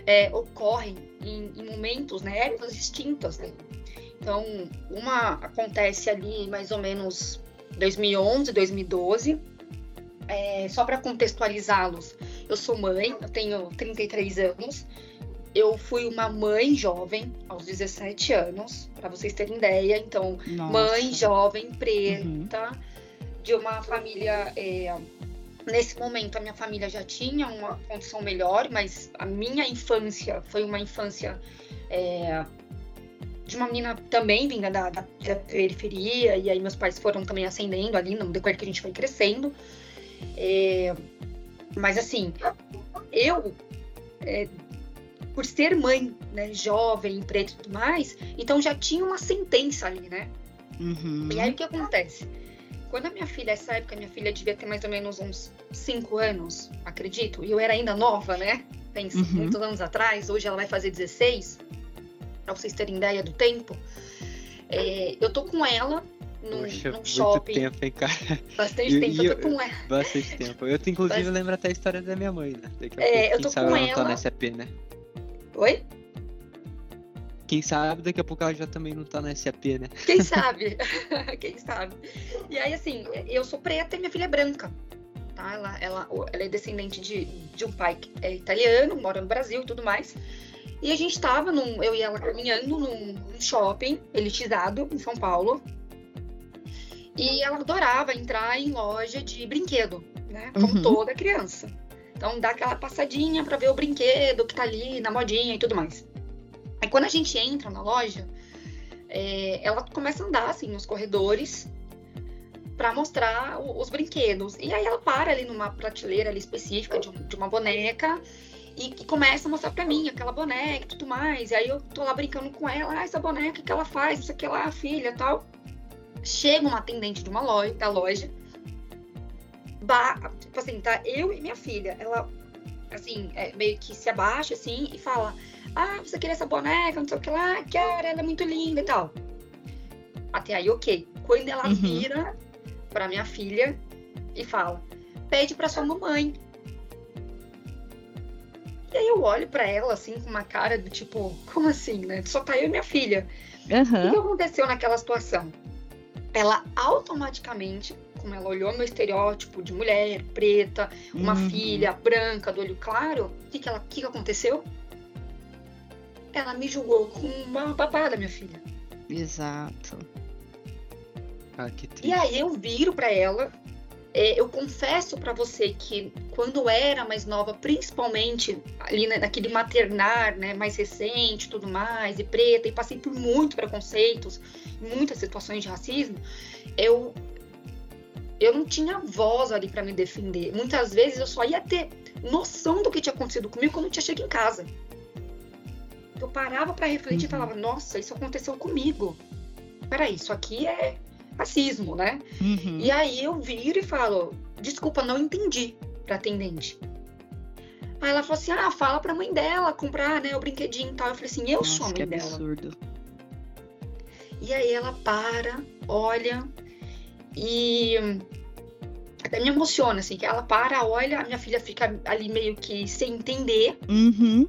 [SPEAKER 3] é, ocorrem em, em momentos, né, épocas distintas, né? Então, uma acontece ali mais ou menos 2011, 2012. É, só para contextualizá-los, eu sou mãe, eu tenho 33 anos. Eu fui uma mãe jovem aos 17 anos, para vocês terem ideia. Então,
[SPEAKER 2] Nossa.
[SPEAKER 3] mãe jovem, preta,
[SPEAKER 2] Uhum.
[SPEAKER 3] de uma família. é, nesse momento, a minha família já tinha uma condição melhor, mas a minha infância foi uma infância é, de uma menina também vinda da, da- da periferia, e aí meus pais foram também ascendendo ali no decorrer que a gente foi crescendo. É, mas assim, eu. é, por ser mãe, né, jovem, preta e tudo mais, então já tinha uma sentença ali, né?
[SPEAKER 2] Uhum.
[SPEAKER 3] E aí o que acontece? Quando a minha filha, essa época, minha filha devia ter mais ou menos uns 5 anos, acredito, e eu era ainda nova, né? Pensa,
[SPEAKER 2] Uhum.
[SPEAKER 3] muitos anos atrás, hoje ela vai fazer 16, pra vocês terem ideia do tempo. É, eu tô com ela num,
[SPEAKER 4] Poxa,
[SPEAKER 3] num
[SPEAKER 4] muito
[SPEAKER 3] shopping,
[SPEAKER 4] tempo, hein, cara?
[SPEAKER 3] bastante
[SPEAKER 4] E-
[SPEAKER 3] tempo,
[SPEAKER 4] e
[SPEAKER 3] eu tô
[SPEAKER 4] eu-
[SPEAKER 3] com ela.
[SPEAKER 4] Bastante tempo. Eu, inclusive,
[SPEAKER 3] Bas-
[SPEAKER 4] lembro até a história da minha mãe, né? Daqui a
[SPEAKER 3] É,
[SPEAKER 4] pouco,
[SPEAKER 3] eu tô com
[SPEAKER 4] ela não tá
[SPEAKER 3] ela.
[SPEAKER 4] na SAP, né?
[SPEAKER 3] Oi?
[SPEAKER 4] Quem sabe daqui a pouco ela já também não tá na SAP, né?
[SPEAKER 3] Quem sabe? Quem sabe? E aí, assim, eu sou preta e minha filha é branca. Tá? Ela, ela, ela é descendente de, de um pai que é italiano, mora no Brasil e tudo mais. E a gente tava, num, eu e ela caminhando num, num shopping elitizado em São Paulo. E ela adorava entrar em loja de brinquedo, né? Como
[SPEAKER 2] Uhum.
[SPEAKER 3] toda criança. Então dá aquela passadinha pra ver o brinquedo que tá ali na modinha e tudo mais. Aí quando a gente entra na loja, é, ela começa a andar assim nos corredores pra mostrar os brinquedos. E aí ela para ali numa prateleira ali específica de, um- de uma boneca e, e começa a mostrar pra mim aquela boneca e tudo mais. E aí eu tô lá brincando com ela, ah, essa boneca que ela faz, não sei o que lá, filha tal. Chega uma atendente de uma loja, da loja, ba- tipo assim, tá eu e minha filha. Ela, assim, é, meio que se abaixa, assim, e fala: Ah, você queria essa boneca, não sei o que lá, quero, ela é muito linda e tal. Até aí, ok. Quando ela
[SPEAKER 2] Uhum.
[SPEAKER 3] vira pra minha filha e fala: Pede pra sua mamãe. E aí eu olho pra ela, assim, com uma cara do tipo: Como assim, né? Só tá eu e minha filha. O que
[SPEAKER 2] Aham.
[SPEAKER 3] que aconteceu naquela situação? Ela automaticamente, como ela olhou meu estereótipo de mulher preta, uma
[SPEAKER 2] Uhum.
[SPEAKER 3] filha branca do olho claro, o que, que, ela, o que, que aconteceu? Ela me julgou com uma babada, minha filha.
[SPEAKER 2] Exato.
[SPEAKER 4] Ah, que triste.
[SPEAKER 3] E aí eu viro pra ela. é, eu confesso pra você que quando era mais nova, principalmente ali na- naquele maternar, né, mais recente, e tudo mais, e preta, e passei por muito preconceitos, muitas situações de racismo, eu eu não tinha voz ali pra me defender. Muitas vezes eu só ia ter noção do que tinha acontecido comigo quando eu tinha chegado em casa. Eu parava pra refletir e
[SPEAKER 2] Uhum.
[SPEAKER 3] falava: "Nossa, isso aconteceu comigo. Peraí, isso aqui é racismo, né?
[SPEAKER 2] Uhum.
[SPEAKER 3] E aí eu viro e falo, desculpa, não entendi pra atendente. Aí ela falou assim, ah, fala pra mãe dela comprar, né, o brinquedinho e tal. Eu falei assim, eu sou a
[SPEAKER 2] Nossa, que
[SPEAKER 3] mãe dela.
[SPEAKER 2] absurdo.
[SPEAKER 3] E aí ela para, olha e até me emociona, assim, que ela para, olha, a minha filha fica ali meio que sem entender.
[SPEAKER 2] Uhum.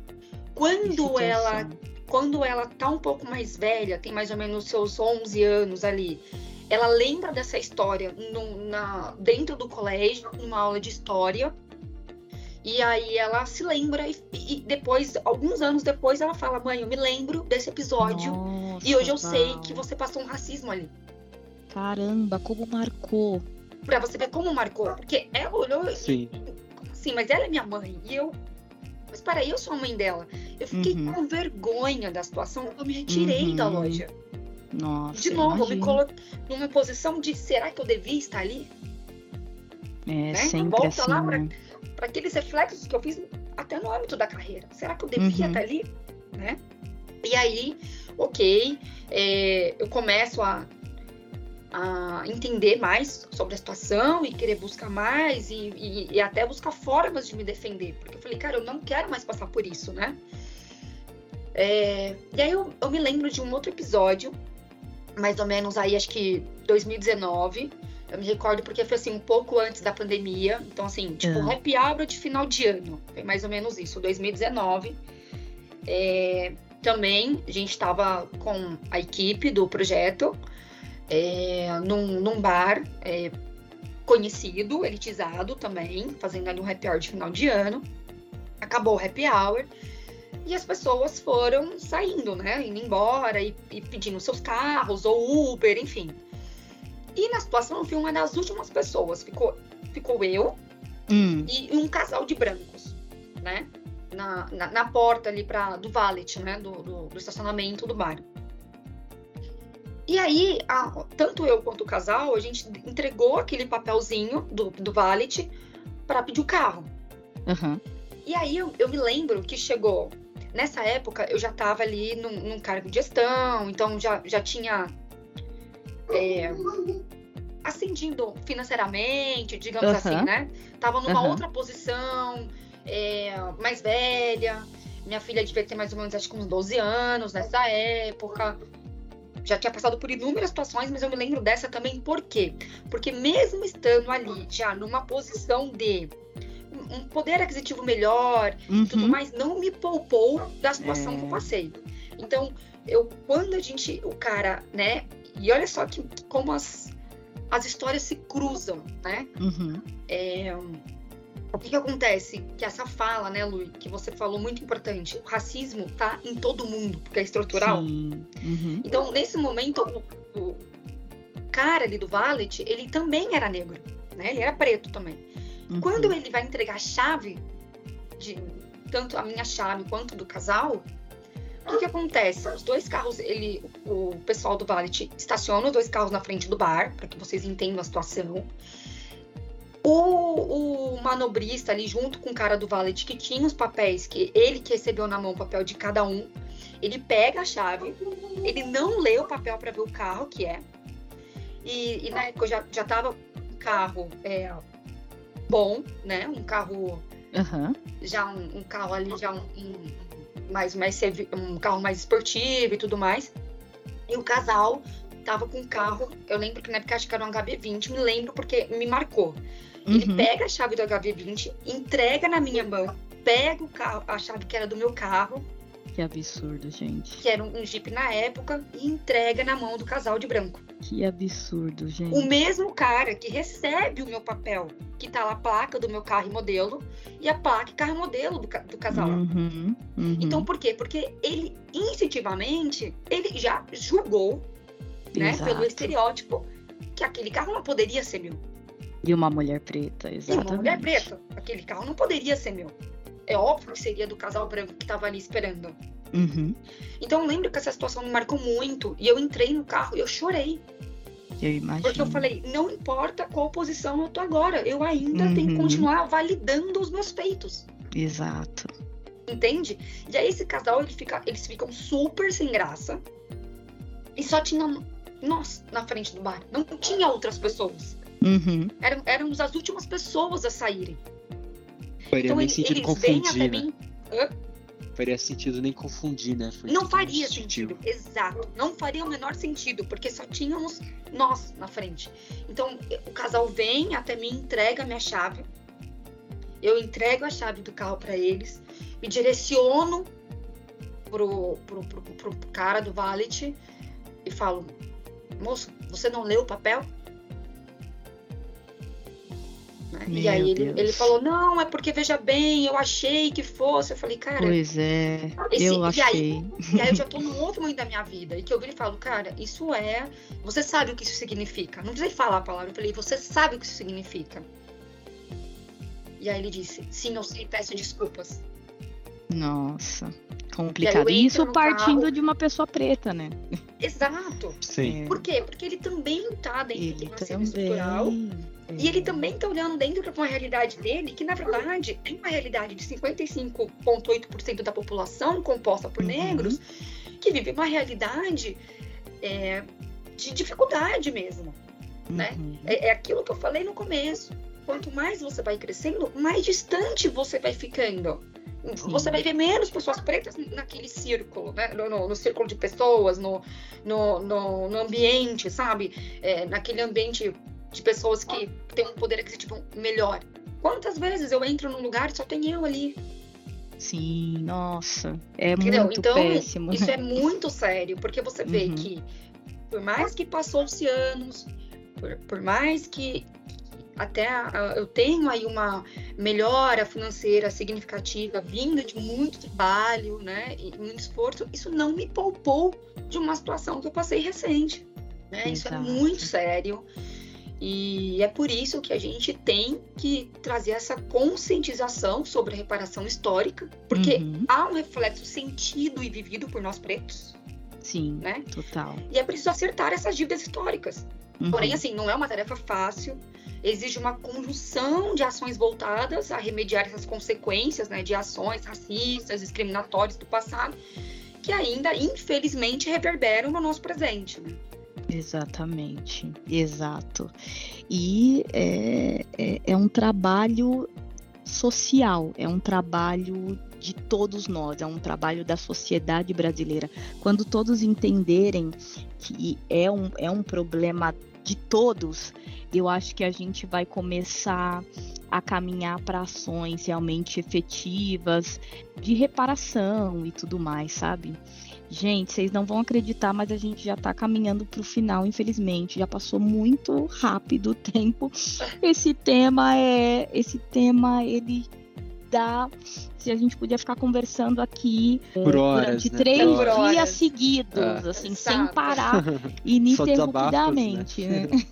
[SPEAKER 3] Quando ela quando ela tá um pouco mais velha, tem mais ou menos seus 11 anos ali, ela lembra dessa história no- na, dentro do colégio, numa aula de história. E aí ela se lembra e, e depois, alguns anos depois, ela fala: Mãe, eu me lembro desse episódio
[SPEAKER 2] Nossa,
[SPEAKER 3] e hoje eu sei que você passou um racismo ali.
[SPEAKER 2] Caramba, como marcou.
[SPEAKER 3] Pra você ver como marcou. Porque ela olhou e
[SPEAKER 4] Sim.
[SPEAKER 3] Sim, mas ela é minha mãe. E eu. Mas peraí, eu sou a mãe dela. Eu fiquei
[SPEAKER 2] Uhum.
[SPEAKER 3] com vergonha da situação. Eu me retirei da
[SPEAKER 2] Uhum.
[SPEAKER 3] loja.
[SPEAKER 2] Nossa.
[SPEAKER 3] De novo, me coloquei numa posição de será que eu devia estar ali?
[SPEAKER 2] É
[SPEAKER 3] né?
[SPEAKER 2] sempre
[SPEAKER 3] Volta
[SPEAKER 2] assim,
[SPEAKER 3] lá pra-
[SPEAKER 2] né?
[SPEAKER 3] Para aqueles reflexos que eu fiz até no âmbito da carreira. Será que eu devia
[SPEAKER 2] Uhum.
[SPEAKER 3] estar ali? Né? E aí, ok, é, eu começo a, a entender mais sobre a situação e querer buscar mais e, e- e até buscar formas de me defender. Porque eu falei, cara, eu não quero mais passar por isso, né? É, e aí eu, eu me lembro de um outro episódio, mais ou menos aí, acho que 2019. Eu me recordo porque foi assim, um pouco antes da pandemia. Então, assim, tipo,
[SPEAKER 2] Ah.
[SPEAKER 3] happy hour de final de ano. Foi mais ou menos isso, 2019. É, também a gente estava com a equipe do projeto é, num, num bar é, conhecido, elitizado também, fazendo ali um happy hour de final de ano. Acabou o happy hour e as pessoas foram saindo, né? Indo embora e, e pedindo seus carros ou Uber, enfim. E na situação eu fui uma das últimas pessoas. Ficou, ficou eu
[SPEAKER 2] Hum,
[SPEAKER 3] e um casal de brancos, né? Na, na, na porta ali pra, do valet, né? Do, do, do estacionamento do bar. E aí, a- tanto eu quanto o casal, a gente entregou aquele papelzinho do, do valet para pedir o carro.
[SPEAKER 2] aham.
[SPEAKER 3] E aí eu, eu me lembro que chegou. Nessa época eu já estava ali num, num cargo de gestão, então já, já tinha é, ascendido financeiramente, digamos
[SPEAKER 2] Aham.
[SPEAKER 3] assim, né? Tava numa
[SPEAKER 2] Aham.
[SPEAKER 3] outra posição, é, mais velha. Minha filha devia ter mais ou menos acho que uns 12 anos nessa época. Já tinha passado por inúmeras situações, mas eu me lembro dessa também. Por quê? Porque mesmo estando ali, já numa posição de um- poder aquisitivo melhor, e tudo
[SPEAKER 2] Uhum.
[SPEAKER 3] mais, não me poupou da situação que eu
[SPEAKER 2] É.
[SPEAKER 3] passei. Então, eu quando a gente, o cara, né? E olha só que como as, as histórias se cruzam, né?
[SPEAKER 2] Uhum.
[SPEAKER 3] É, o que, que acontece? Que essa fala, né, Lu, que você falou muito importante, o racismo tá em todo mundo, porque é estrutural.
[SPEAKER 2] Uhum.
[SPEAKER 3] Então, nesse momento, o, o- cara ali do valet, ele também era negro, né? Ele era preto também. Uhum. Quando ele vai entregar a chave, de tanto a minha chave quanto do casal, o que, que, acontece? Os dois carros, ele, o pessoal do valet estaciona os dois carros na frente do bar, para que vocês entendam a situação. O, o, manobrista ali, junto com o cara do valet, que tinha os papéis, que ele que recebeu na mão o papel de cada um, ele pega a chave, ele não lê o papel para ver o carro que é. E, e na época eu já, já tava um carro é, bom, né? Um carro.
[SPEAKER 2] Uhum.
[SPEAKER 3] Já um, um, carro ali, já um, um, mais, mais um carro mais esportivo e tudo mais. E o casal tava com um carro, eu lembro que na época acho que era um HB20, me lembro porque me marcou. Ele uhum. pega a chave do HB20, entrega na minha mão, pega o carro, a chave que era do meu carro,
[SPEAKER 2] que absurdo, gente.
[SPEAKER 3] Que era um, um Jeep na época e entrega na mão do casal de branco.
[SPEAKER 2] Que absurdo, gente.
[SPEAKER 3] O mesmo cara que recebe o meu papel, que tá lá a placa do meu carro e modelo, e a placa e carro e modelo do, do casal.
[SPEAKER 2] Uhum, uhum.
[SPEAKER 3] Então, por quê? Porque ele, instintivamente, ele já julgou, né, pelo estereótipo, que aquele carro não poderia ser meu.
[SPEAKER 2] E uma mulher preta, exatamente.
[SPEAKER 3] E uma mulher preta. Aquele carro não poderia ser meu é óbvio que seria do casal branco que tava ali esperando.
[SPEAKER 2] Uhum.
[SPEAKER 3] Então eu lembro que essa situação me marcou muito. E eu entrei no carro e eu chorei.
[SPEAKER 2] Eu imagino.
[SPEAKER 3] Porque eu falei, não importa qual posição eu tô agora, eu ainda uhum. tenho que uhum. continuar validando os meus feitos.
[SPEAKER 2] Exato.
[SPEAKER 3] Entende? E aí esse casal, ele fica, eles ficam super sem graça. E só tinha nós na frente do bar. Não tinha outras pessoas.
[SPEAKER 2] Uhum.
[SPEAKER 3] Eram, éramos as últimas pessoas a saírem.
[SPEAKER 4] Faria então, nem
[SPEAKER 3] eles,
[SPEAKER 4] sentido confundir, né?
[SPEAKER 3] Mim... Hã?
[SPEAKER 4] Faria sentido nem confundir, né?
[SPEAKER 3] Foi não faria sentido, exato. Não faria o menor sentido, porque só tínhamos nós na frente. Então, o casal vem até mim, entrega a minha chave. Eu entrego a chave do carro para eles, me direciono pro, pro, pro, pro cara do valet e falo: moço, você não leu o papel? E aí ele, ele falou, não, é porque veja bem, eu achei que fosse. Eu falei, cara.
[SPEAKER 2] Pois é, esse, eu achei.
[SPEAKER 3] E aí, e aí eu já tô num outro momento da minha vida. E que eu vi e falo, cara, isso é. Você sabe o que isso significa. Não precisa falar a palavra. Eu falei, você sabe o que isso significa. E aí ele disse, sim, eu sei, peço desculpas.
[SPEAKER 2] Nossa, complicado. E isso partindo carro. de uma pessoa preta, né?
[SPEAKER 3] Exato.
[SPEAKER 4] Sim.
[SPEAKER 3] Por quê? Porque ele também tá dentro
[SPEAKER 2] ele
[SPEAKER 3] do racismo estrutural. E ele também está olhando dentro de uma realidade dele, que na verdade é uma realidade de 55,8% da população composta por uhum. negros, que vive uma realidade é, de dificuldade mesmo. Né?
[SPEAKER 2] Uhum. Né?
[SPEAKER 3] É, é aquilo que eu falei no começo. Quanto mais você vai crescendo, mais distante você vai ficando. Você vai ver menos pessoas pretas naquele círculo, né? no, no, no círculo de pessoas, no, no, no ambiente, sabe? É, naquele ambiente de pessoas que têm um poder aquisitivo melhor. Quantas vezes eu entro num lugar e só tem eu ali?
[SPEAKER 2] Sim, nossa, é Entendeu? muito
[SPEAKER 3] então,
[SPEAKER 2] péssimo.
[SPEAKER 3] Isso é muito sério, porque você vê uhum. que por mais que passou-se anos, por, por mais que até uh, eu tenho aí uma melhora financeira significativa vinda de muito trabalho, né, e muito esforço, isso não me poupou de uma situação que eu passei recente, né? Isso é muito sério. E é por isso que a gente tem que trazer essa conscientização sobre a reparação histórica, porque uhum. há um reflexo sentido e vivido por nós pretos.
[SPEAKER 2] Sim,
[SPEAKER 3] né?
[SPEAKER 2] total.
[SPEAKER 3] E é preciso acertar essas dívidas históricas. Uhum. Porém, assim, não é uma tarefa fácil. Exige uma conjunção de ações voltadas a remediar essas consequências né, de ações racistas, discriminatórias do passado, que ainda, infelizmente, reverberam no nosso presente. Né?
[SPEAKER 2] Exatamente, exato. E é, é, é, um trabalho social, é um trabalho de todos nós, é um trabalho da sociedade brasileira. Quando todos entenderem que é um, é um problema de todos, eu acho que a gente vai começar a caminhar para ações realmente efetivas de reparação e tudo mais, sabe? Gente, vocês não vão acreditar, mas a gente já tá caminhando pro final, infelizmente. Já passou muito rápido o tempo. Esse tema é. Esse tema, ele dar. Se a gente podia ficar conversando aqui
[SPEAKER 4] Por horas,
[SPEAKER 2] durante
[SPEAKER 4] né?
[SPEAKER 2] três
[SPEAKER 3] Por
[SPEAKER 2] dias
[SPEAKER 3] horas.
[SPEAKER 2] seguidos,
[SPEAKER 4] Ah.
[SPEAKER 2] assim,
[SPEAKER 3] Exato.
[SPEAKER 2] sem parar,
[SPEAKER 4] desabafos,
[SPEAKER 2] né?
[SPEAKER 4] né?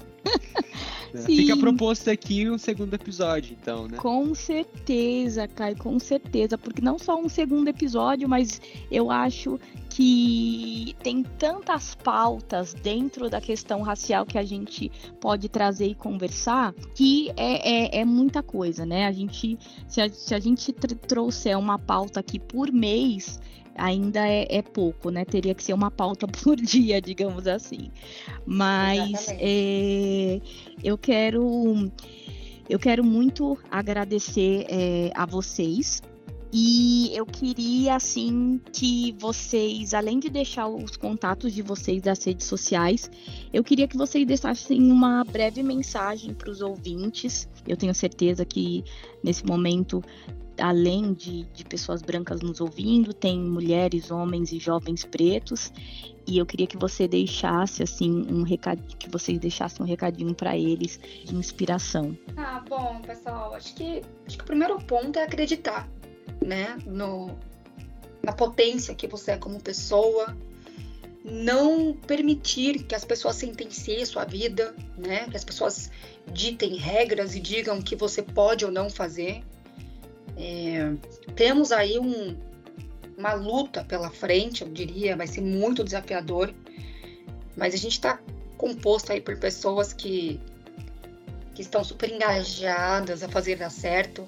[SPEAKER 2] Sim.
[SPEAKER 4] Fica proposto aqui um segundo episódio, então, né?
[SPEAKER 2] Com certeza, Kai, com certeza. Porque não só um segundo episódio, mas eu acho que tem tantas pautas dentro da questão racial que a gente pode trazer e conversar que é, é, é muita coisa, né? A gente, se a, se a gente tr- trouxer uma pauta aqui por mês, ainda é, é pouco, né? Teria que ser uma pauta por dia, digamos assim. Mas é, eu quero eu quero muito agradecer é, a vocês e eu queria assim que vocês, além de deixar os contatos de vocês das redes sociais, eu queria que vocês deixassem uma breve mensagem para os ouvintes. Eu tenho certeza que nesse momento além de, de pessoas brancas nos ouvindo, tem mulheres, homens e jovens pretos. E eu queria que você deixasse assim um recado, que vocês deixassem um recadinho para eles de inspiração.
[SPEAKER 3] Ah, bom, pessoal, acho que, acho que o primeiro ponto é acreditar, né, no, na potência que você é como pessoa, não permitir que as pessoas sentenciem sua vida, né, que as pessoas ditem regras e digam o que você pode ou não fazer. É, temos aí um, uma luta pela frente, eu diria, vai ser muito desafiador, mas a gente está composto aí por pessoas que que estão super engajadas a fazer dar certo.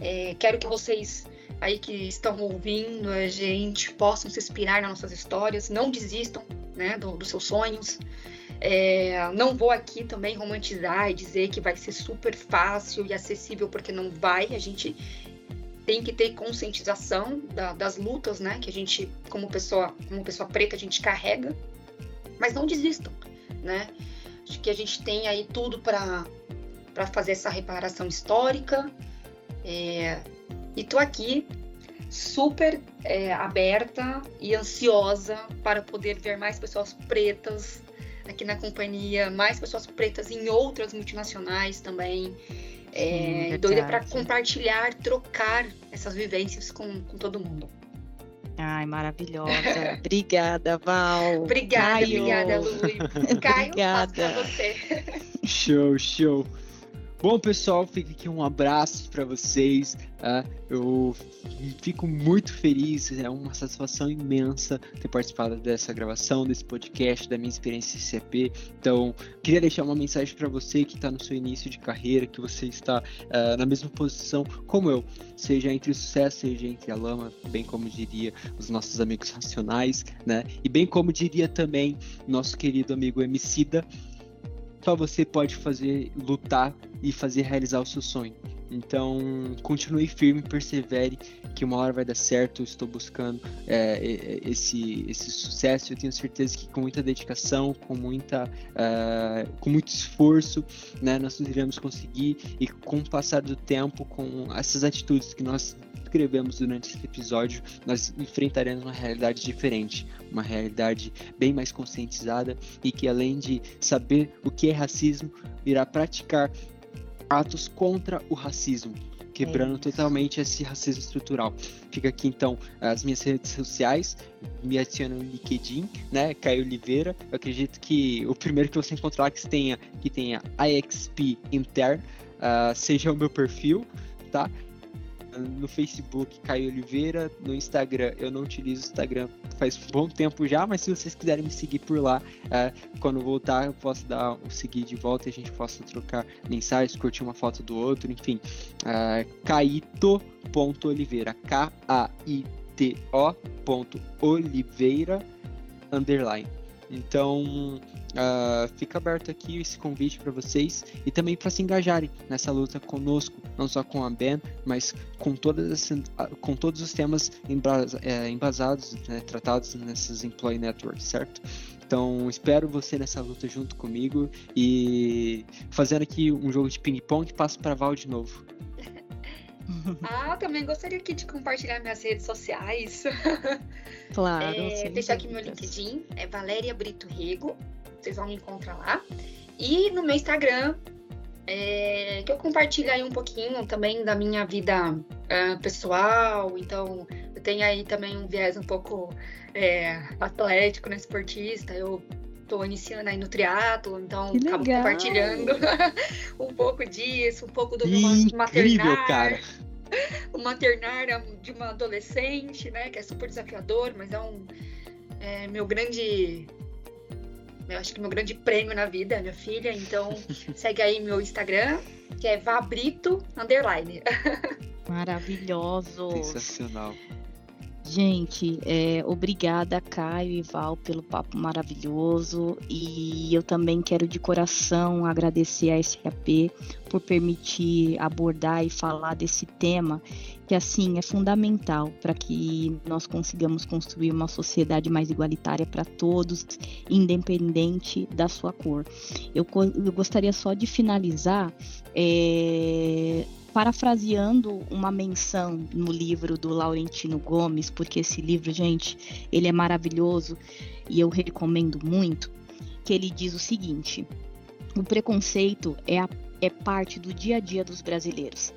[SPEAKER 3] É, quero que vocês aí que estão ouvindo a gente possam se inspirar nas nossas histórias, não desistam né, do- dos seus sonhos. É, não vou aqui também romantizar e dizer que vai ser super fácil e acessível, porque não vai. A gente tem que ter conscientização da- das lutas, né? Que a gente, como pessoa, como pessoa preta, a gente carrega. Mas não desistam, né? Acho que a gente tem aí tudo para fazer essa reparação histórica. É, e tô aqui super é, aberta e ansiosa para poder ver mais pessoas pretas aqui na companhia, mais pessoas pretas em outras multinacionais também. É,
[SPEAKER 2] Sim,
[SPEAKER 3] doida para compartilhar, trocar essas vivências com, com todo mundo.
[SPEAKER 2] Ai, maravilhosa. Obrigada, Val.
[SPEAKER 3] Obrigada,
[SPEAKER 2] Caio.
[SPEAKER 3] obrigada, Lu. Caio,
[SPEAKER 2] Obrigada.
[SPEAKER 3] passo pra você.
[SPEAKER 4] Show, show. Bom, pessoal, fica aqui um abraço para vocês. tá? eu fico muito feliz, é uma satisfação imensa ter participado dessa gravação, desse podcast, da minha experiência em CP. Então, queria deixar uma mensagem para você que está no seu início de carreira, que você está ah, na mesma posição como eu, seja entre o sucesso, seja entre a lama, bem como diria os nossos amigos racionais, né? E bem como diria também nosso querido amigo Emicida, só você pode fazer lutar e fazer realizar o seu sonho. Então, continue firme, persevere, que uma hora vai dar certo. Estou buscando é, é, esse, esse sucesso. Eu tenho certeza que com muita dedicação, com muita, ah, com muito esforço, né, nós iremos conseguir. E com o passar do tempo, com essas atitudes que nós escrevemos durante esse episódio, nós enfrentaremos uma realidade diferente, uma realidade bem mais conscientizada e que além de saber o que é racismo, irá praticar atos contra o racismo, quebrando
[SPEAKER 2] isso.
[SPEAKER 4] totalmente esse racismo estrutural. Fica aqui então as minhas redes sociais, me adiciona no LinkedIn, né, Caio Oliveira. Eu acredito que o primeiro que você encontrar que tenha que tenha IXP Inter, ah, seja o meu perfil, tá? No Facebook Caio Oliveira, no Instagram eu não utilizo o Instagram faz bom tempo já, mas se vocês quiserem me seguir por lá, é, quando voltar eu posso dar o seguir de volta e a gente possa trocar mensagens, curtir uma foto do outro, enfim. É, Caíto.oliveira, K-A-I-T-O ponto Oliveira underline. Então, ah, fica aberto aqui esse convite para vocês e também para se engajarem nessa luta conosco, não só com a Ben, mas com, todas as, ah, com todos os temas embas- eh, embasados, né, tratados nessas Employee Networks, certo? Então, espero você nessa luta junto comigo e fazendo aqui um jogo de ping-pong, passo para Val de novo.
[SPEAKER 3] Ah, também gostaria aqui de compartilhar minhas redes sociais.
[SPEAKER 2] Claro.
[SPEAKER 3] É, deixar aqui meu. LinkedIn, é Valéria Brito Rego. Vocês vão me encontrar lá. E no meu Instagram, é, que eu compartilho aí um pouquinho também da minha vida uh, pessoal, então eu tenho aí também um viés um pouco é, atlético, né, esportista, eu estou iniciando aí no triatlo, então acabo compartilhando um pouco disso, um pouco do meu maternário. cara! o maternário de uma adolescente, né, que é super desafiador, mas é um é, meu grande eu acho que meu grande prêmio na vida, minha filha. Então, segue aí meu Instagram, que é Vabrito Underline.
[SPEAKER 2] Maravilhoso.
[SPEAKER 4] Sensacional.
[SPEAKER 2] Gente, é, obrigada, Caio e Val, pelo papo maravilhoso. E eu também quero de coração agradecer a SAP por permitir abordar e falar desse tema, que assim é fundamental para que nós consigamos construir uma sociedade mais igualitária para todos, independente da sua cor. Eu, eu gostaria só de finalizar. É, parafraseando uma menção no livro do Laurentino Gomes, porque esse livro, gente, ele é maravilhoso e eu recomendo muito, que ele diz o seguinte: o preconceito é, a, é parte do dia a dia dos brasileiros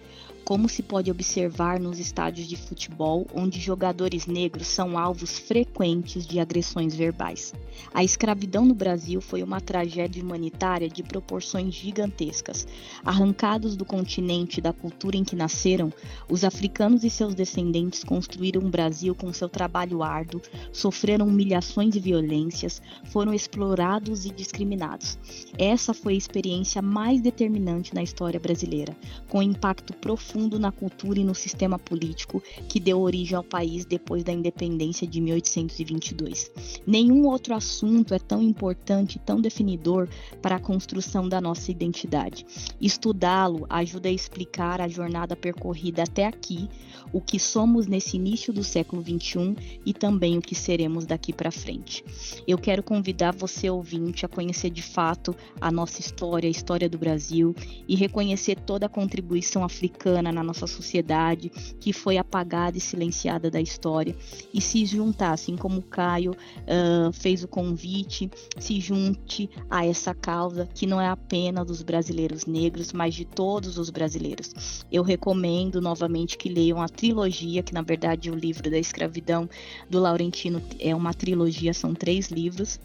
[SPEAKER 2] como se pode observar nos estádios de futebol, onde jogadores negros são alvos frequentes de agressões verbais. A escravidão no Brasil foi uma tragédia humanitária de proporções gigantescas. Arrancados do continente e da cultura em que nasceram, os africanos e seus descendentes construíram um Brasil com seu trabalho árduo, sofreram humilhações e violências, foram explorados e discriminados. Essa foi a experiência mais determinante na história brasileira, com impacto profundo profundo na cultura e no sistema político que deu origem ao país depois da independência de 1822. Nenhum outro assunto é tão importante, tão definidor para a construção da nossa identidade. Estudá-lo ajuda a explicar a jornada percorrida até aqui, o que somos nesse início do século XXI e também o que seremos daqui para frente. Eu quero convidar você, ouvinte, a conhecer de fato a nossa história, a história do Brasil e reconhecer toda a contribuição africana na nossa sociedade, que foi apagada e silenciada da história, e se juntar, assim como o Caio uh, fez o convite, se junte a essa causa que não é apenas dos brasileiros negros, mas de todos os brasileiros. Eu recomendo novamente que leiam a trilogia, que na verdade o livro da escravidão do Laurentino é uma trilogia, são três livros.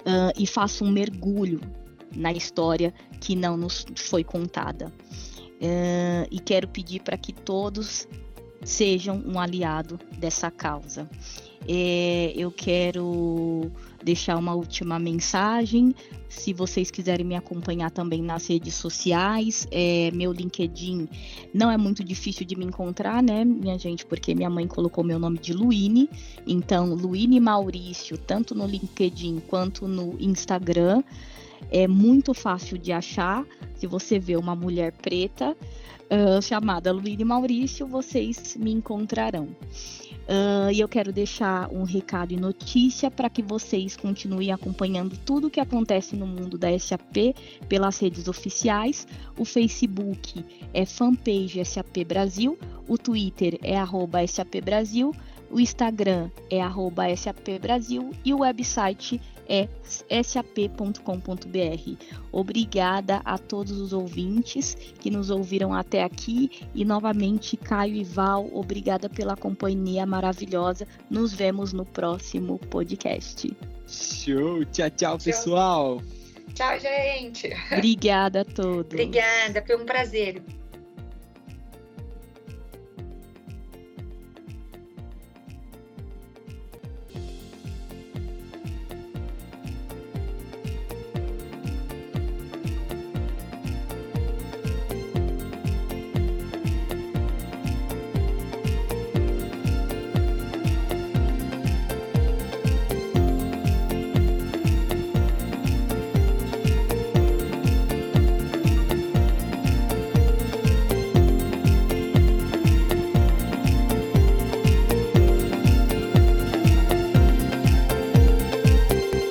[SPEAKER 2] Uh, e façam um mergulho na história que não nos foi contada. Uh, e quero pedir para que todos sejam um aliado dessa causa. É, eu quero deixar uma última mensagem. Se vocês quiserem me acompanhar também nas redes sociais, é, meu LinkedIn não é muito difícil de me encontrar, né, minha gente? Porque minha mãe colocou meu nome de Luine. Então, Luine Maurício, tanto no LinkedIn quanto no Instagram é muito fácil de achar. Se você vê uma mulher preta uh, chamada Luíne Maurício, vocês me encontrarão. Uh, e eu quero deixar um recado e notícia para que vocês continuem acompanhando tudo o que acontece no mundo da SAP pelas redes oficiais. O Facebook é fanpage SAP Brasil, o Twitter é arroba SAP Brasil, o Instagram é arroba SAP Brasil e o website é sap.com.br. Obrigada a todos os ouvintes que nos ouviram até aqui e novamente Caio e Val, obrigada pela companhia maravilhosa. Nos vemos no próximo podcast.
[SPEAKER 4] Show, tchau, tchau, pessoal.
[SPEAKER 3] Tchau, gente.
[SPEAKER 2] Obrigada a todos.
[SPEAKER 3] Obrigada, foi um prazer.